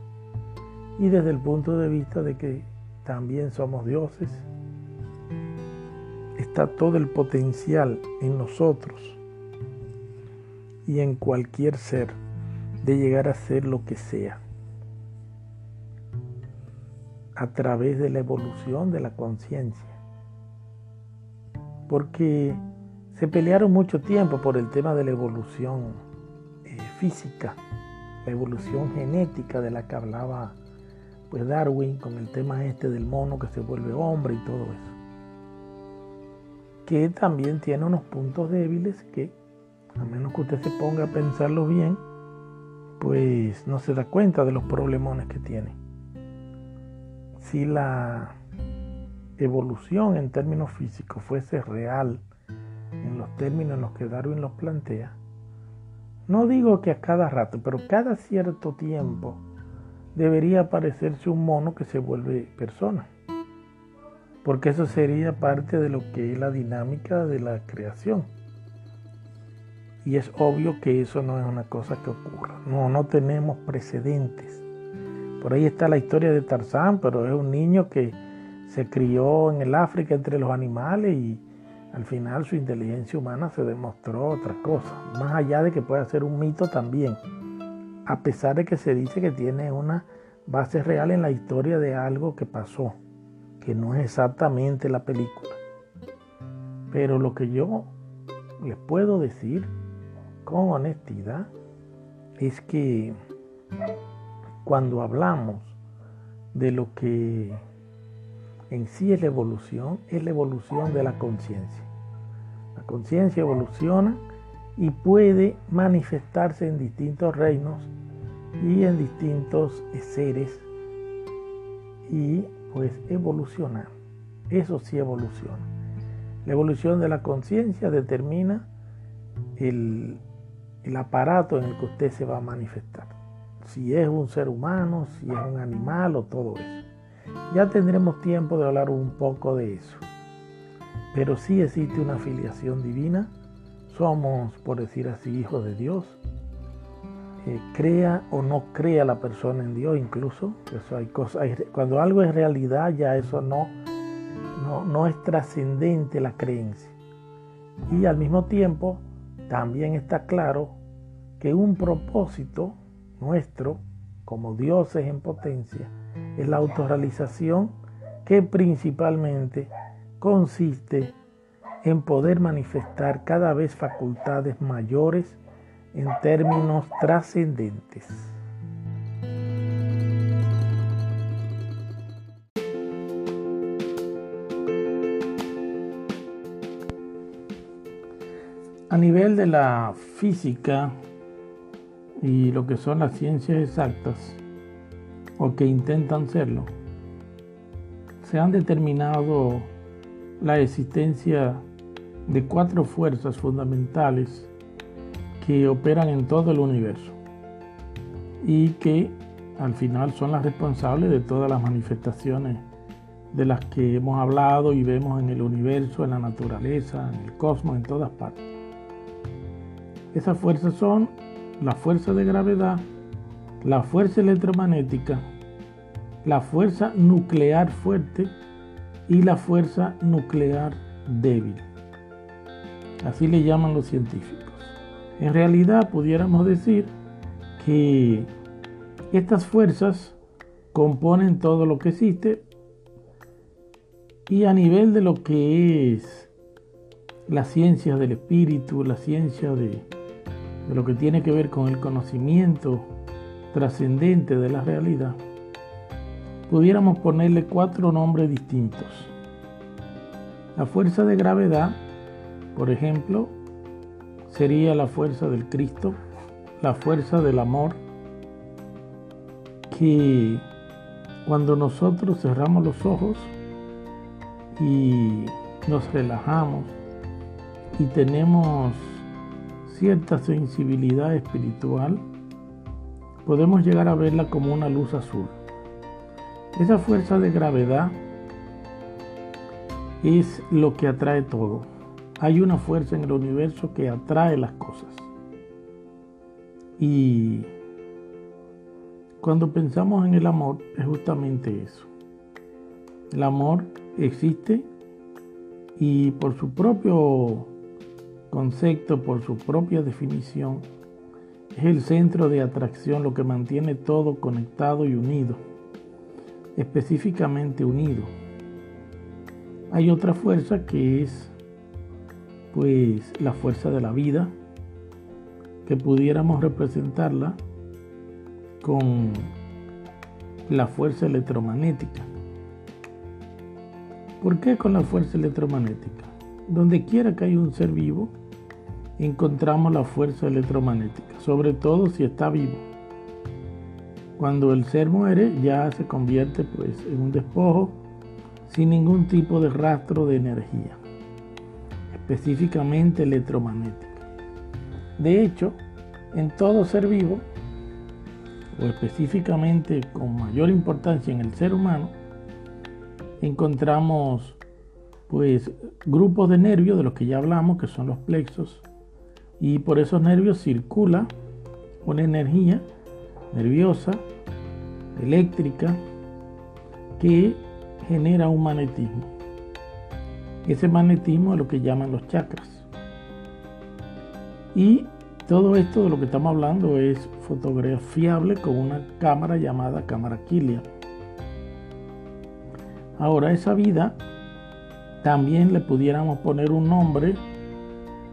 y desde el punto de vista de que también somos dioses, está todo el potencial en nosotros y en cualquier ser de llegar a ser lo que sea a través de la evolución de la conciencia. Porque se pelearon mucho tiempo por el tema de la evolución eh, física, la evolución genética de la que hablaba pues Darwin con el tema este del mono que se vuelve hombre y todo eso. Que también tiene unos puntos débiles que, a menos que usted se ponga a pensarlo bien, pues no se da cuenta de los problemones que tiene. Si la evolución en términos físicos fuese real, en los términos en los que Darwin los plantea, no digo que a cada rato, pero cada cierto tiempo debería aparecerse un mono que se vuelve persona. Porque eso sería parte de lo que es la dinámica de la creación. Y es obvio que eso no es una cosa que ocurra. No, no tenemos precedentes. Por ahí está la historia de Tarzán, pero es un niño que se crió en el África entre los animales y al final su inteligencia humana se demostró otra cosa, más allá de que pueda ser un mito también, a pesar de que se dice que tiene una base real en la historia de algo que pasó, que no es exactamente la película. Pero lo que yo les puedo decir con honestidad es que cuando hablamos de lo que en sí es la evolución, es la evolución de la conciencia. La conciencia evoluciona y puede manifestarse en distintos reinos y en distintos seres y pues evolucionar. Eso sí evoluciona. La evolución de la conciencia determina el, el aparato en el que usted se va a manifestar. Si es un ser humano, si es un animal o todo eso. Ya tendremos tiempo de hablar un poco de eso. Pero sí existe una filiación divina. Somos, por decir así, hijos de Dios. Eh, crea o no crea la persona en Dios incluso. Eso hay cosas, cuando algo es realidad ya eso no, no, no es trascendente la creencia. Y al mismo tiempo también está claro que un propósito nuestro como dioses en potencia es la autorrealización que principalmente consiste en poder manifestar cada vez facultades mayores en términos trascendentes. A nivel de la física y lo que son las ciencias exactas, o que intentan serlo, se han determinado la existencia de cuatro fuerzas fundamentales que operan en todo el universo y que al final son las responsables de todas las manifestaciones de las que hemos hablado y vemos en el universo, en la naturaleza, en el cosmos, en todas partes. Esas fuerzas son la fuerza de gravedad, la fuerza electromagnética, la fuerza nuclear fuerte y la fuerza nuclear débil. Así le llaman los científicos. En realidad pudiéramos decir que estas fuerzas componen todo lo que existe y a nivel de lo que es la ciencia del espíritu, la ciencia de, de lo que tiene que ver con el conocimiento trascendente de la realidad, pudiéramos ponerle cuatro nombres distintos. La fuerza de gravedad, por ejemplo, sería la fuerza del Cristo, la fuerza del amor, que cuando nosotros cerramos los ojos y nos relajamos y tenemos cierta sensibilidad espiritual, podemos llegar a verla como una luz azul. Esa fuerza de gravedad es lo que atrae todo. Hay una fuerza en el universo que atrae las cosas. Y cuando pensamos en el amor es justamente eso. El amor existe y por su propio concepto, por su propia definición, es el centro de atracción lo que mantiene todo conectado y unido, específicamente unido. Hay otra fuerza que es pues la fuerza de la vida, que pudiéramos representarla con la fuerza electromagnética. ¿Por qué con la fuerza electromagnética? Donde quiera que haya un ser vivo, encontramos la fuerza electromagnética, sobre todo si está vivo. Cuando el ser muere ya se convierte pues en un despojo sin ningún tipo de rastro de energía, específicamente electromagnética. De hecho, en todo ser vivo, o específicamente con mayor importancia en el ser humano, encontramos pues grupos de nervios de los que ya hablamos, que son los plexos, y por esos nervios circula una energía nerviosa, eléctrica, que genera un magnetismo. Ese magnetismo es lo que llaman los chakras. Y todo esto de lo que estamos hablando es fotografiable con una cámara llamada cámara Kilia. Ahora esa vida también le pudiéramos poner un nombre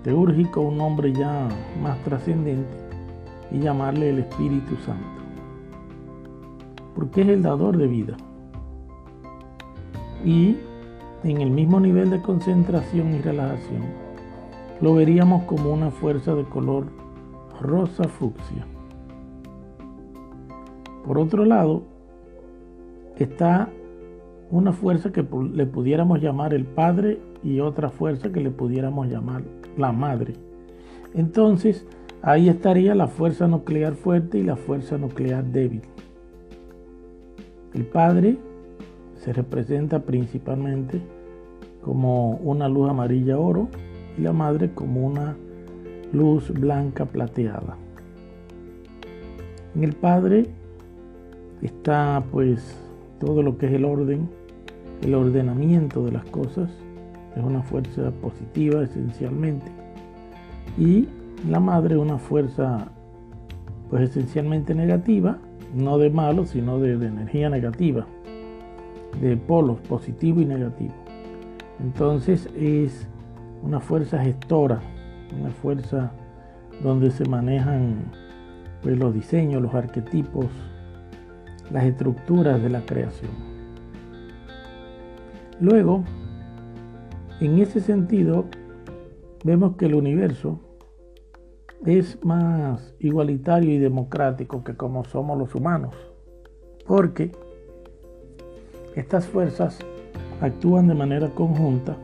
teúrgico, un nombre ya más trascendente, y llamarle el Espíritu Santo. Porque es el dador de vida. Y en el mismo nivel de concentración y relajación, lo veríamos como una fuerza de color rosa fucsia. Por otro lado, está una fuerza que le pudiéramos llamar el Padre y otra fuerza que le pudiéramos llamar la madre. Entonces, ahí estaría la fuerza nuclear fuerte y la fuerza nuclear débil. El padre se representa principalmente como una luz amarilla oro y la madre como una luz blanca plateada. En el Padre está pues todo lo que es el orden, el ordenamiento de las cosas, es una fuerza positiva esencialmente. Y la madre una fuerza pues esencialmente negativa, no de malo, sino de energía negativa, de polos positivo y negativo. Entonces es una fuerza gestora, una fuerza donde se manejan pues, los diseños, los arquetipos, las estructuras de la creación. Luego, en ese sentido, vemos que el universo es más igualitario y democrático que como somos los humanos, porque estas fuerzas actúan de manera conjunta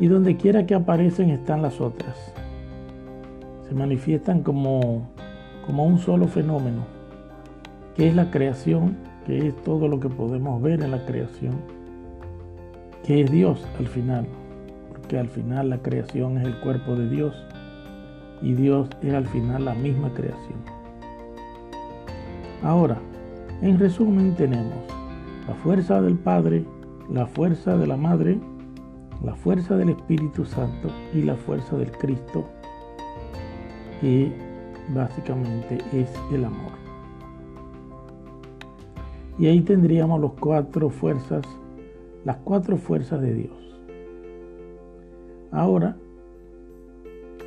y donde quiera que aparecen están las otras. Se manifiestan como, como un solo fenómeno, que es la creación, que es todo lo que podemos ver en la creación, que es Dios al final, porque al final la creación es el cuerpo de Dios y Dios es al final la misma creación. Ahora, en resumen tenemos la fuerza del Padre, la fuerza de la Madre, la fuerza del Espíritu Santo y la fuerza del Cristo, que básicamente es el amor. Y ahí tendríamos las cuatro fuerzas, las cuatro fuerzas de Dios. Ahora,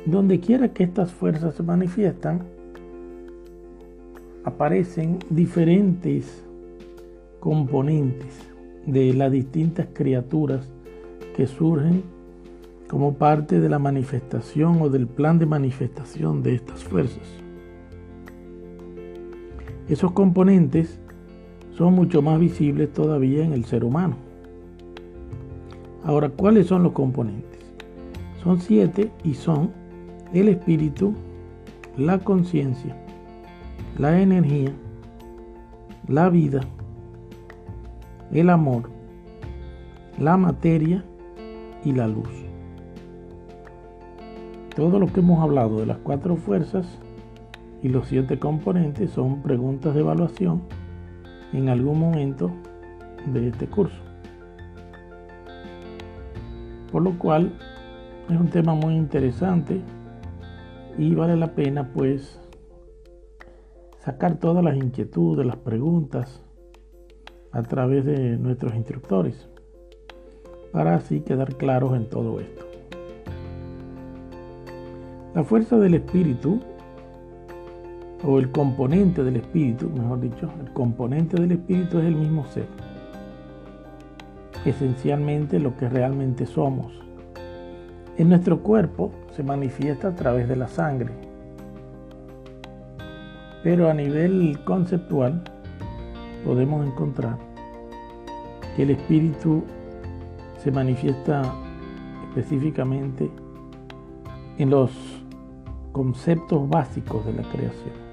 donde quiera que estas fuerzas se manifiestan, aparecen diferentes componentes de las distintas criaturas que surgen como parte de la manifestación o del plan de manifestación de estas fuerzas. Esos componentes son mucho más visibles todavía en el ser humano. Ahora, ¿cuáles son los componentes? Son siete y son el espíritu, la conciencia, la energía, la vida, el amor, la materia y la luz. Todo lo que hemos hablado de las cuatro fuerzas y los siete componentes son preguntas de evaluación en algún momento de este curso. Por lo cual es un tema muy interesante y vale la pena pues sacar todas las inquietudes, las preguntas a través de nuestros instructores para así quedar claros en todo esto. La fuerza del espíritu, o el componente del espíritu, mejor dicho, el componente del espíritu es el mismo ser. Esencialmente lo que realmente somos. En nuestro cuerpo se manifiesta a través de la sangre. Pero a nivel conceptual podemos encontrar el espíritu se manifiesta específicamente en los conceptos básicos de la creación.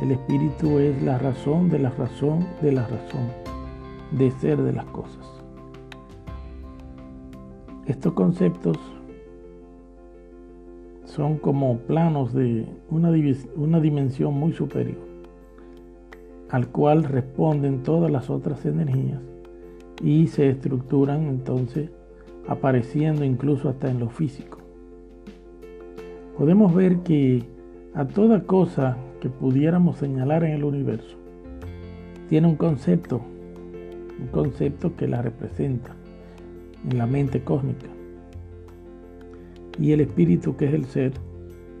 El espíritu es la razón de la razón de la razón de ser de las cosas. Estos conceptos son como planos de una dimensión muy superior, al cual responden todas las otras energías y se estructuran entonces apareciendo incluso hasta en lo físico. Podemos ver que a toda cosa que pudiéramos señalar en el universo tiene un concepto, un concepto que la representa en la mente cósmica. Y el espíritu que es el ser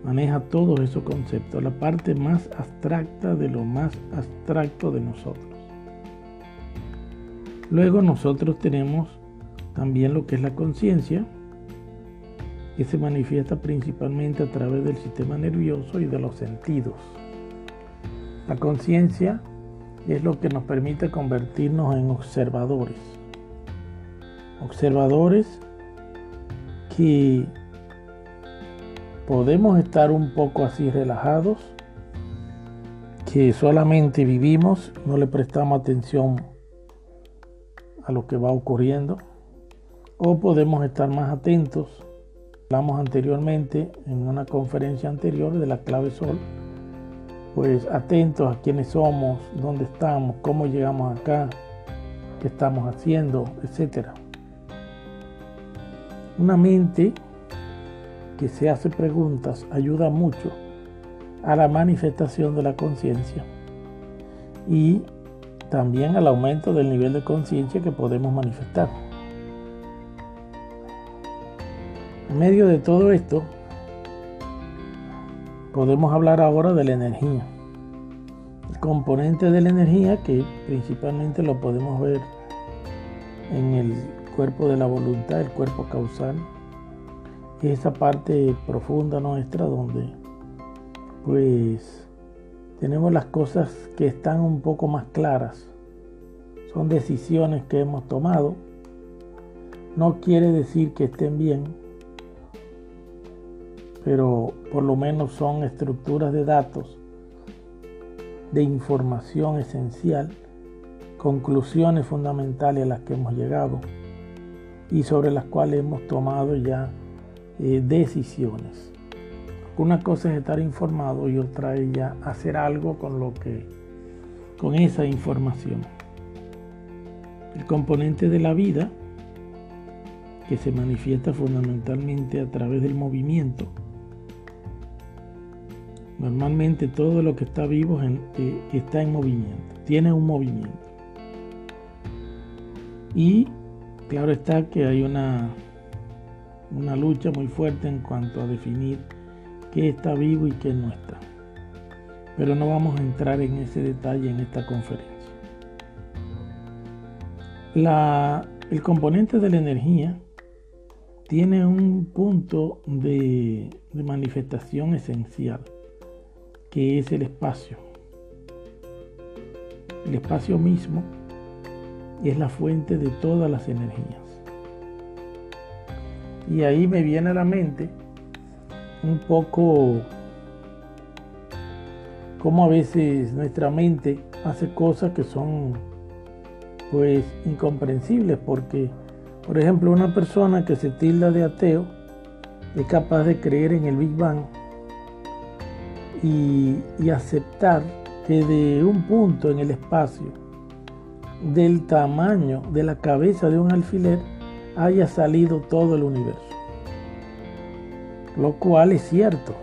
maneja todos esos conceptos, la parte más abstracta de lo más abstracto de nosotros. Luego nosotros tenemos también lo que es la conciencia, que se manifiesta principalmente a través del sistema nervioso y de los sentidos. La conciencia es lo que nos permite convertirnos en observadores. Observadores que podemos estar un poco así relajados, que solamente vivimos, no le prestamos atención a lo que va ocurriendo o podemos estar más atentos. Hablamos anteriormente en una conferencia anterior de la clave sol, pues atentos a quiénes somos, dónde estamos, cómo llegamos acá, qué estamos haciendo, etc. Una mente que se hace preguntas ayuda mucho a la manifestación de la conciencia y también al aumento del nivel de conciencia que podemos manifestar. En medio de todo esto, podemos hablar ahora de la energía. El componente de la energía que principalmente lo podemos ver en el cuerpo de la voluntad, el cuerpo causal, esa parte profunda nuestra donde pues tenemos las cosas que están un poco más claras. Son decisiones que hemos tomado. No quiere decir que estén bien, pero por lo menos son estructuras de datos, de información esencial, conclusiones fundamentales a las que hemos llegado y sobre las cuales hemos tomado ya eh, decisiones. Una cosa es estar informado y otra es ya hacer algo con lo que con esa información. El componente de la vida que se manifiesta fundamentalmente a través del movimiento. Normalmente todo lo que está vivo eh, está en movimiento, tiene un movimiento. Y claro está que hay una una lucha muy fuerte en cuanto a definir qué está vivo y qué no está. Pero no vamos a entrar en ese detalle en esta conferencia. el componente de la energía tiene un punto de, de manifestación esencial, que es el espacio. El espacio mismo es la fuente de todas las energías. Y ahí me viene a la mente un poco cómo a veces nuestra mente hace cosas que son pues incomprensibles porque por ejemplo una persona que se tilda de ateo es capaz de creer en el Big Bang y, y aceptar que de un punto en el espacio del tamaño de la cabeza de un alfiler haya salido todo el universo. Lo cual es cierto.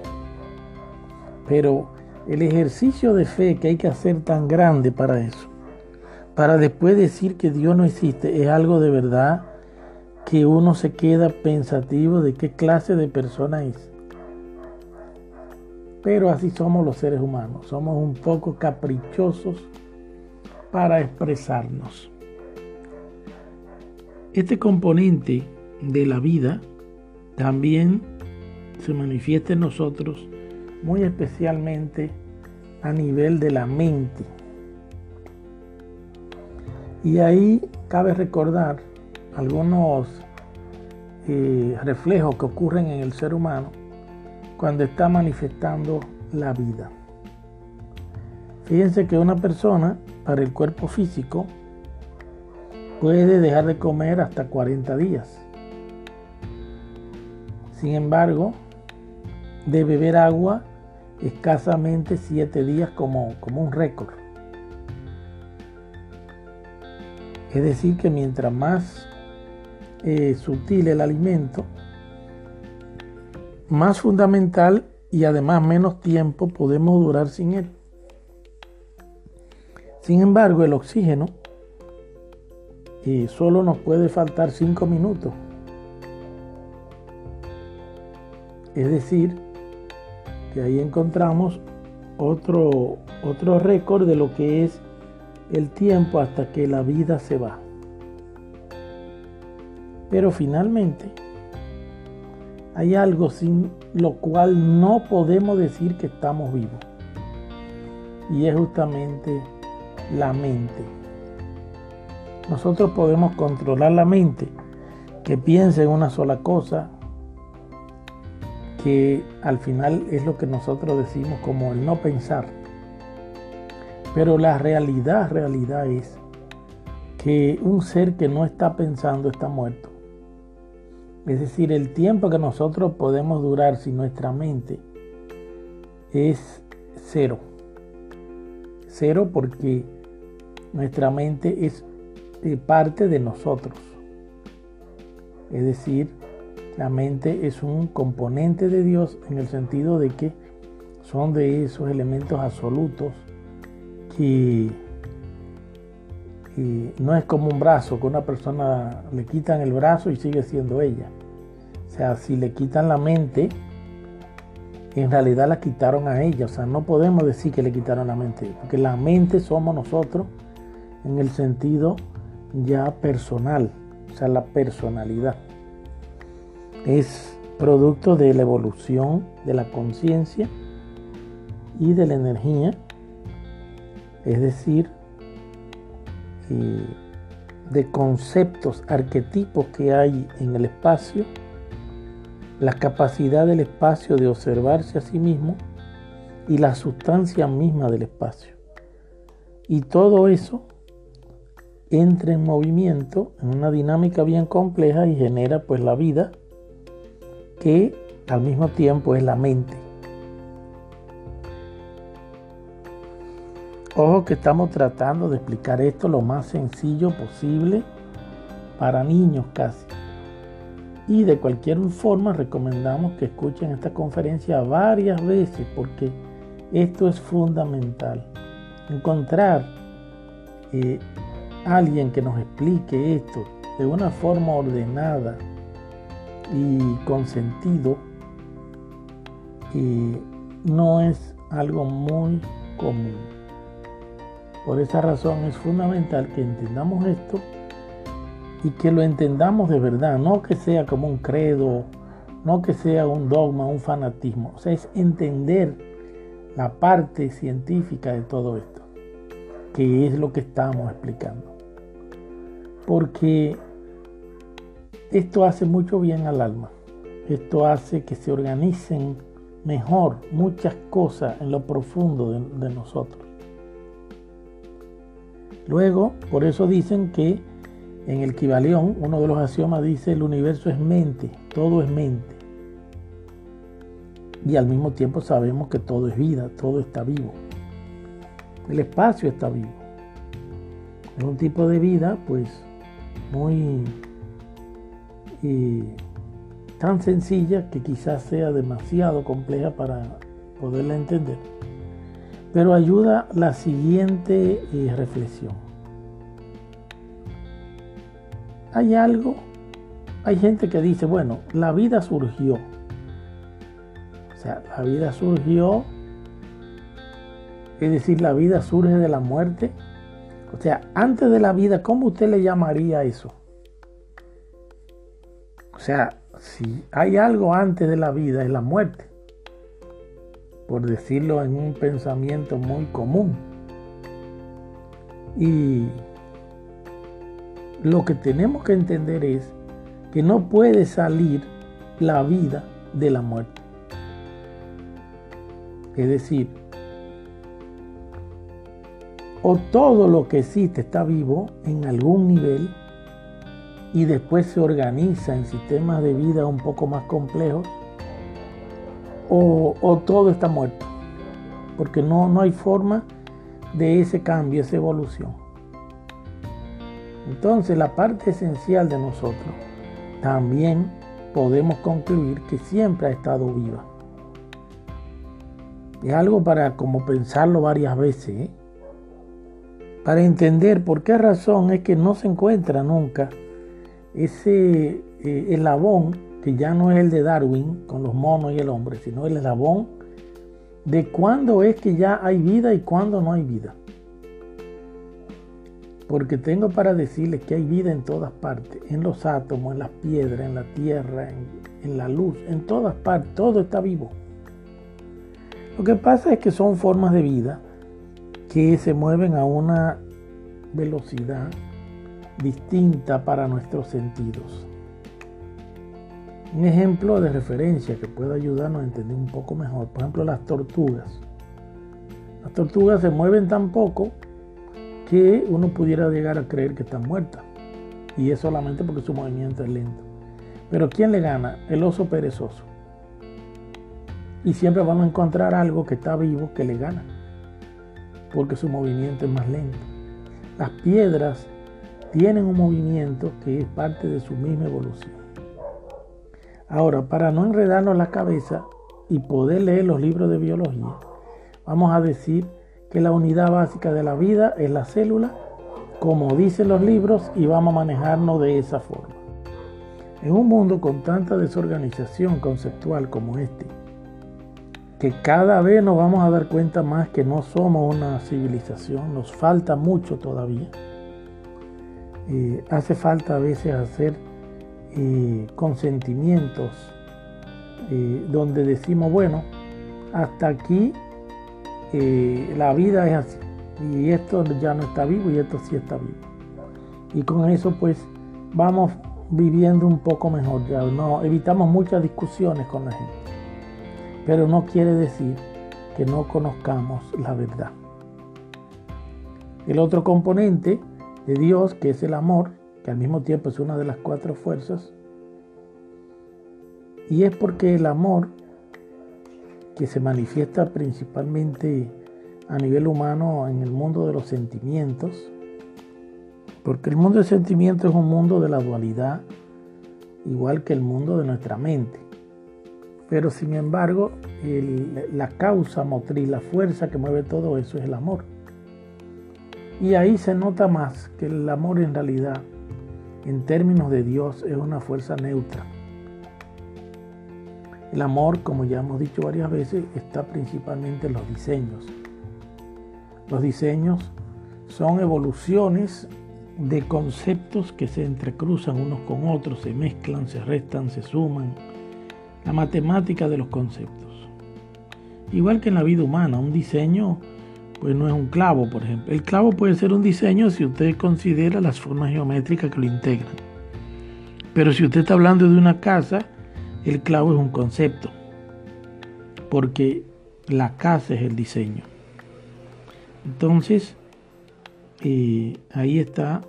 Pero el ejercicio de fe que hay que hacer tan grande para eso, para después decir que Dios no existe, es algo de verdad que uno se queda pensativo de qué clase de persona es. Pero así somos los seres humanos, somos un poco caprichosos para expresarnos. Este componente de la vida también se manifiesta en nosotros muy especialmente a nivel de la mente. Y ahí cabe recordar algunos eh, reflejos que ocurren en el ser humano cuando está manifestando la vida. Fíjense que una persona para el cuerpo físico puede dejar de comer hasta 40 días. Sin embargo, de beber agua escasamente 7 días como, como un récord. Es decir, que mientras más eh, sutil el alimento, más fundamental y además menos tiempo podemos durar sin él. Sin embargo, el oxígeno y solo nos puede faltar 5 minutos. Es decir, que ahí encontramos otro, otro récord de lo que es el tiempo hasta que la vida se va. Pero finalmente, hay algo sin lo cual no podemos decir que estamos vivos. Y es justamente la mente. Nosotros podemos controlar la mente que piense en una sola cosa, que al final es lo que nosotros decimos como el no pensar. Pero la realidad, realidad es que un ser que no está pensando está muerto. Es decir, el tiempo que nosotros podemos durar sin nuestra mente es cero. Cero porque nuestra mente es eh, parte de nosotros. Es decir, la mente es un componente de Dios en el sentido de que son de esos elementos absolutos que no es como un brazo, que una persona le quitan el brazo y sigue siendo ella. O sea, si le quitan la mente, en realidad la quitaron a ella. O sea, no podemos decir que le quitaron la mente, porque la mente somos nosotros en el sentido ya personal, o sea, la personalidad. Es producto de la evolución de la conciencia y de la energía, es decir, de conceptos, arquetipos que hay en el espacio, la capacidad del espacio de observarse a sí mismo y la sustancia misma del espacio. Y todo eso entra en movimiento en una dinámica bien compleja y genera pues la vida que al mismo tiempo es la mente. Ojo que estamos tratando de explicar esto lo más sencillo posible para niños casi. Y de cualquier forma recomendamos que escuchen esta conferencia varias veces porque esto es fundamental. Encontrar eh, alguien que nos explique esto de una forma ordenada y con sentido eh, no es algo muy común. Por esa razón es fundamental que entendamos esto y que lo entendamos de verdad, no que sea como un credo, no que sea un dogma, un fanatismo, o sea, es entender la parte científica de todo esto, que es lo que estamos explicando. Porque esto hace mucho bien al alma, esto hace que se organicen mejor muchas cosas en lo profundo de, nosotros. Luego, por eso dicen que en el Kibalión, uno de los axiomas dice el universo es mente, todo es mente. Y al mismo tiempo sabemos que todo es vida, todo está vivo. El espacio está vivo. Es un tipo de vida, pues, muy eh, tan sencilla que quizás sea demasiado compleja para poderla entender. Pero ayuda la siguiente eh, reflexión. Hay algo, hay gente que dice, bueno, la vida surgió. O sea, la vida surgió, es decir, la vida surge de la muerte. O sea, antes de la vida, ¿cómo usted le llamaría eso? Sea, si hay algo antes de la vida, es la muerte por decirlo en un pensamiento muy común. Y lo que tenemos que entender es que no puede salir la vida de la muerte. Es decir, o todo lo que existe está vivo en algún nivel y después se organiza en sistemas de vida un poco más complejos, o, todo está muerto, porque no, no hay forma de ese cambio, esa evolución. Entonces la parte esencial de nosotros también podemos concluir que siempre ha estado viva. Es algo para como pensarlo varias veces, ¿eh? para entender por qué razón es que no se encuentra nunca ese eh, eslabón que ya no es el de Darwin con los monos y el hombre, sino el eslabón de cuándo es que ya hay vida y cuándo no hay vida. Porque tengo para decirles que hay vida en todas partes, en los átomos, en las piedras, en la tierra, en, en la luz, en todas partes, todo está vivo. Lo que pasa es que son formas de vida que se mueven a una velocidad distinta para nuestros sentidos. Un ejemplo de referencia que puede ayudarnos a entender un poco mejor, por ejemplo, las tortugas. Las tortugas se mueven tan poco que uno pudiera llegar a creer que está muerta. Y es solamente porque su movimiento es lento. Pero ¿quién le gana? El oso perezoso. Y siempre vamos a encontrar algo que está vivo que le gana. Porque su movimiento es más lento. Las piedras tienen un movimiento que es parte de su misma evolución. Ahora, para no enredarnos la cabeza y poder leer los libros de biología, vamos a decir que la unidad básica de la vida es la célula, como dicen los libros, y vamos a manejarnos de esa forma. En un mundo con tanta desorganización conceptual como este, que cada vez nos vamos a dar cuenta más que no somos una civilización, nos falta mucho todavía. Eh, hace falta a veces hacer eh, consentimientos eh, donde decimos, bueno, hasta aquí la vida es así y esto ya no está vivo y esto sí está vivo. Y con eso pues vamos viviendo un poco mejor, ya no evitamos muchas discusiones con la gente. Pero no quiere decir que no conozcamos la verdad. El otro componente de Dios, que es el amor, que al mismo tiempo es una de las cuatro fuerzas, y es porque el amor, que se manifiesta principalmente a nivel humano en el mundo de los sentimientos, porque el mundo de sentimientos es un mundo de la dualidad, igual que el mundo de nuestra mente. Pero sin embargo, la causa motriz, la fuerza que mueve todo eso es el amor. Y ahí se nota más que el amor en realidad, en términos de Dios, es una fuerza neutra. El amor, como ya hemos dicho varias veces, está principalmente en los diseños. Los diseños son evoluciones de conceptos que se entrecruzan unos con otros, se mezclan, se restan, se suman. La matemática de los conceptos. Igual que en la vida humana, un diseño pues no es un clavo, por ejemplo. El clavo puede ser un diseño si usted considera las formas geométricas que lo integran. Pero si usted está hablando de una casa, el clavo es un concepto, porque la casa es el diseño. Entonces, eh, ahí está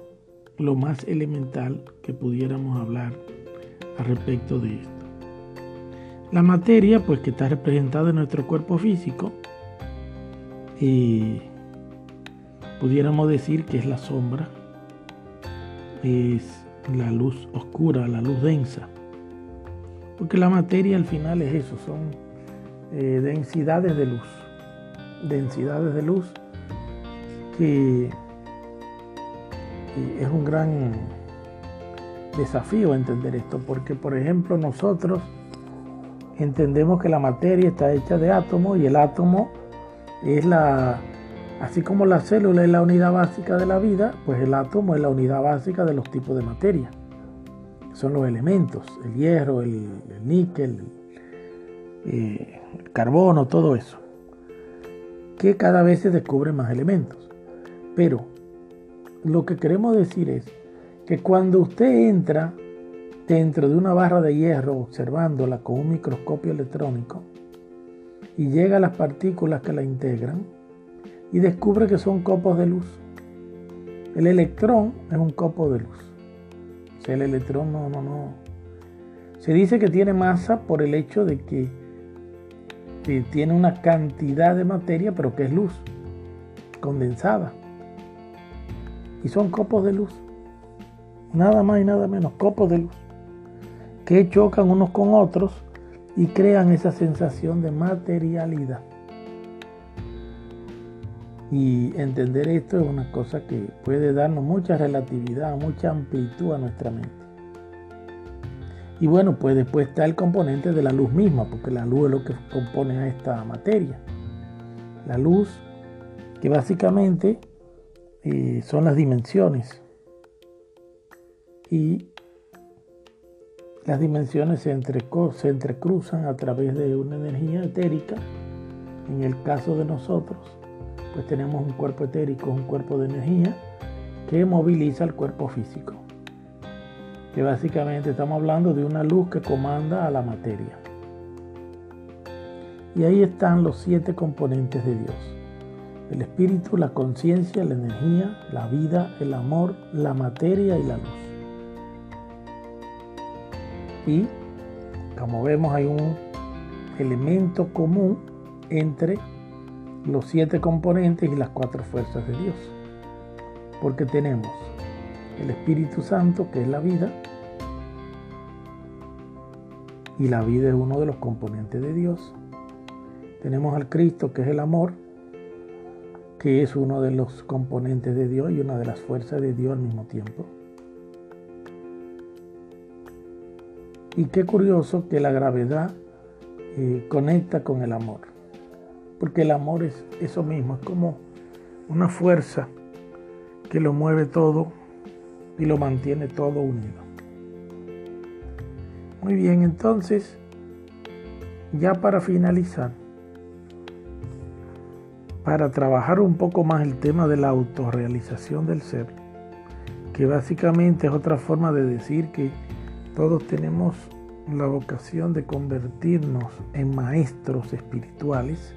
lo más elemental que pudiéramos hablar al respecto de esto. La materia, pues que está representada en nuestro cuerpo físico, y pudiéramos decir que es la sombra, es la luz oscura, la luz densa, porque la materia al final es eso, son eh, densidades de luz, densidades de luz que es un gran desafío entender esto, porque por ejemplo nosotros entendemos que la materia está hecha de átomos y el átomo es la, así como la célula es la unidad básica de la vida, pues el átomo es la unidad básica de los tipos de materia. Son los elementos, el hierro, el, níquel, eh, el carbono, todo eso. Que cada vez se descubren más elementos. Pero lo que queremos decir es que cuando usted entra dentro de una barra de hierro observándola con un microscopio electrónico y llega a las partículas que la integran y descubre que son copos de luz. El electrón es un copo de luz. El electrón no, no, no. Se dice que tiene masa por el hecho de que, que tiene una cantidad de materia, pero que es luz condensada y son copos de luz. Nada más y nada menos, copos de luz. Que chocan unos con otros y crean esa sensación de materialidad. Y entender esto es una cosa que puede darnos mucha relatividad, mucha amplitud a nuestra mente. Y bueno, pues después está el componente de la luz misma, porque la luz es lo que compone a esta materia. La luz que básicamente eh, son las dimensiones. Y las dimensiones se, entrecruzan a través de una energía etérica. En el caso de nosotros, pues tenemos un cuerpo etérico, un cuerpo de energía que moviliza el cuerpo físico. Que básicamente estamos hablando de una luz que comanda a la materia. Y ahí están los siete componentes de Dios El espíritu, la conciencia, la energía, la vida, el amor, la materia y la luz. Y como vemos hay un elemento común entre los siete componentes y las cuatro fuerzas de Dios. Porque tenemos el Espíritu Santo, que es la vida, y la vida es uno de los componentes de Dios. Tenemos al Cristo, que es el amor, que es uno de los componentes de Dios y una de las fuerzas de Dios al mismo tiempo. Y qué curioso que la gravedad eh, conecta con el amor, porque el amor es eso mismo, es como una fuerza que lo mueve todo y lo mantiene todo unido. Muy bien, entonces, ya para finalizar, para trabajar un poco más el tema de la autorrealización del ser, que básicamente es otra forma de decir que todos tenemos la vocación de convertirnos en maestros espirituales.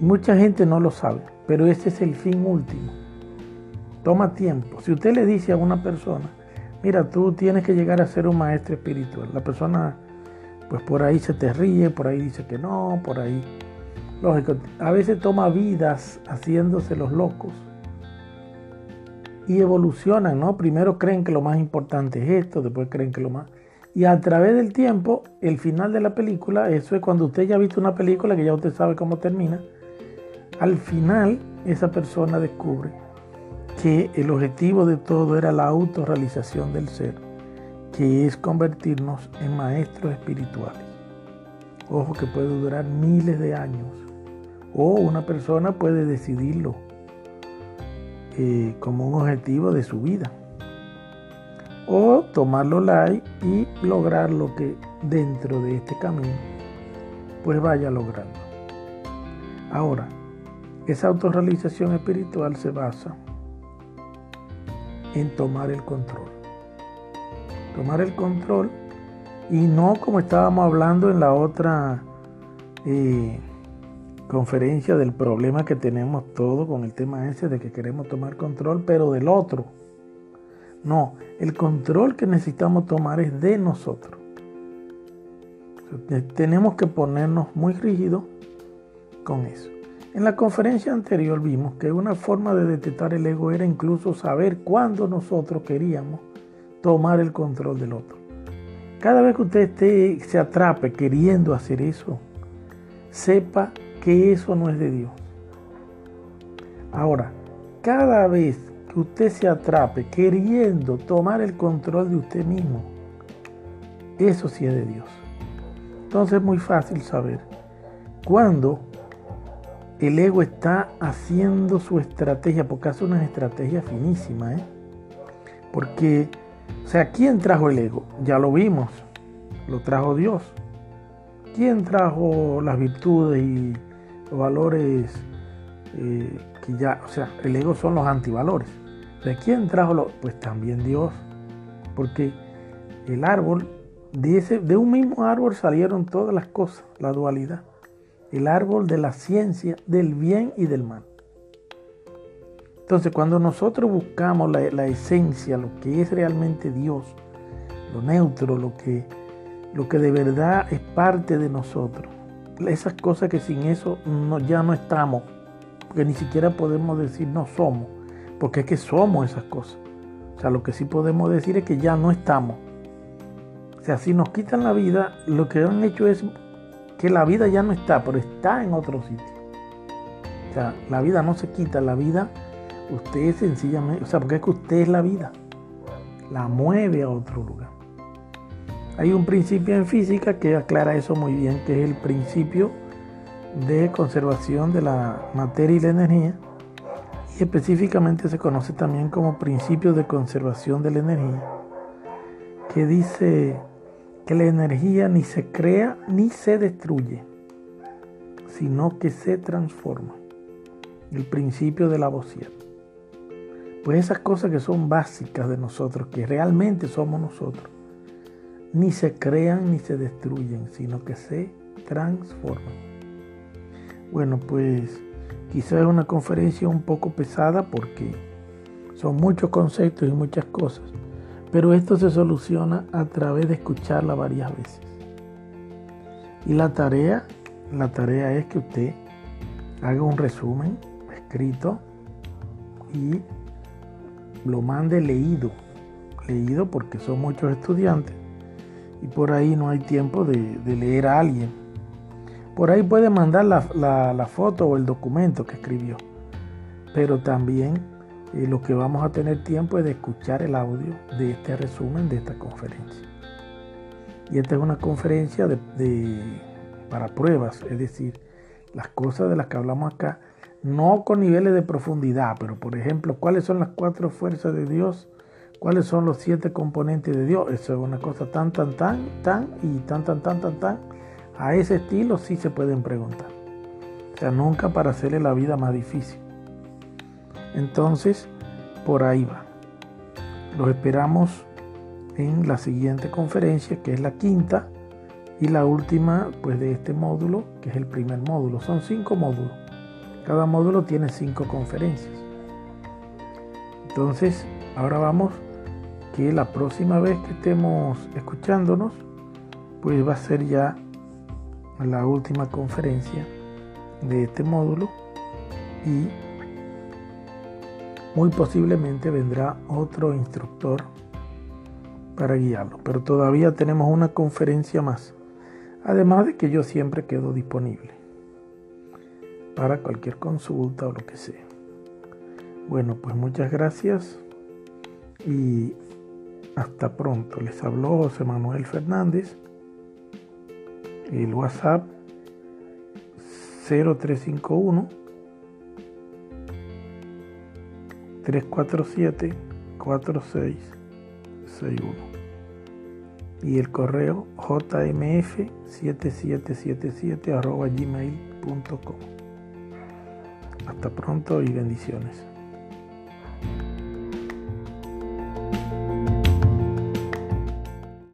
Mucha gente no lo sabe, pero ese es el fin último. Toma tiempo. Si usted le dice a una persona, mira, tú tienes que llegar a ser un maestro espiritual. La persona, pues por ahí se te ríe, por ahí dice que no, por ahí. Lógico, a veces toma vidas haciéndose los locos y evolucionan, ¿no? Primero creen que lo más importante es esto, después creen que lo más... Y a través del tiempo, el final de la película, eso es cuando usted ya ha visto una película que ya usted sabe cómo termina, al final esa persona descubre que el objetivo de todo era la autorrealización del ser, que es convertirnos en maestros espirituales. Ojo que puede durar miles de años. O una persona puede decidirlo eh, como un objetivo de su vida. O tomarlo light y lograr lo que dentro de este camino pues vaya logrando. Ahora, esa autorrealización espiritual se basa en tomar el control. Tomar el control y no como estábamos hablando en la otra eh, conferencia del problema que tenemos todos con el tema ese de que queremos tomar control, pero del otro. No, el control que necesitamos tomar es de nosotros. Tenemos que ponernos muy rígidos con eso. En la conferencia anterior vimos que una forma de detectar el ego era incluso saber cuándo nosotros queríamos tomar el control del otro. Cada vez que usted se atrape queriendo hacer eso, sepa que eso no es de Dios. Ahora, cada vez que usted se atrape queriendo tomar el control de usted mismo, eso sí es de Dios. Entonces es muy fácil saber cuándo el ego está haciendo su estrategia, porque hace una estrategia finísima, ¿eh? Porque, o sea, ¿quién trajo el ego? Ya lo vimos, lo trajo Dios. ¿Quién trajo las virtudes y los valores eh, que ya, o sea, el ego son los antivalores? ¿De quién trajo lo? Pues también Dios, porque el árbol, de, de un mismo árbol salieron todas las cosas, la dualidad el árbol de la ciencia del bien y del mal. Entonces, cuando nosotros buscamos la, esencia, lo que es realmente Dios, lo neutro, lo que, lo que de verdad es parte de nosotros, esas cosas que sin eso no, ya no estamos, porque ni siquiera podemos decir no somos, porque es que somos esas cosas. O sea, lo que sí podemos decir es que ya no estamos. O sea, si nos quitan la vida, lo que han hecho es que la vida ya no está, pero está en otro sitio. O sea, la vida no se quita, la vida, usted sencillamente, o sea, porque es que usted es la vida, la mueve a otro lugar. Hay un principio en física que aclara eso muy bien, que es el principio de conservación de la materia y la energía, y específicamente se conoce también como principio de conservación de la energía, que dice que la energía ni se crea ni se destruye, sino que se transforma. El principio de la vocía. Pues esas cosas que son básicas de nosotros, que realmente somos nosotros, ni se crean ni se destruyen, sino que se transforman. Bueno, pues quizás es una conferencia un poco pesada porque son muchos conceptos y muchas cosas, pero esto se soluciona a través de escucharla varias veces. Y la tarea, la tarea es que usted haga un resumen escrito y lo mande leído, leído porque son muchos estudiantes y por ahí no hay tiempo de, leer a alguien. Por ahí puede mandar la, foto o el documento que escribió, pero también eh, lo que vamos a tener tiempo es de escuchar el audio de este resumen de esta conferencia. Y esta es una conferencia para pruebas, es decir, las cosas de las que hablamos acá, no con niveles de profundidad, pero por ejemplo, ¿cuáles son las cuatro fuerzas de Dios? ¿Cuáles son los siete componentes de Dios? Eso es una cosa tan, tan, tan, tan y tan, tan, tan, tan, tan. A ese estilo sí se pueden preguntar. O sea, nunca para hacerle la vida más difícil. Entonces, por ahí va. Los esperamos en la siguiente conferencia, que es la quinta y la última, pues de este módulo, que es el primer módulo. Son cinco módulos. Cada módulo tiene cinco conferencias. Entonces, ahora vamos que la próxima vez que estemos escuchándonos, pues va a ser ya la última conferencia de este módulo y muy posiblemente vendrá otro instructor para guiarlo. Pero todavía tenemos una conferencia más. Además de que yo siempre quedo disponible para cualquier consulta o lo que sea. Bueno, pues muchas gracias y hasta pronto. Les habló José Manuel Fernández. El WhatsApp 0351 347 4661 y el correo jmf7777 arroba gmail.com. Hasta pronto y bendiciones.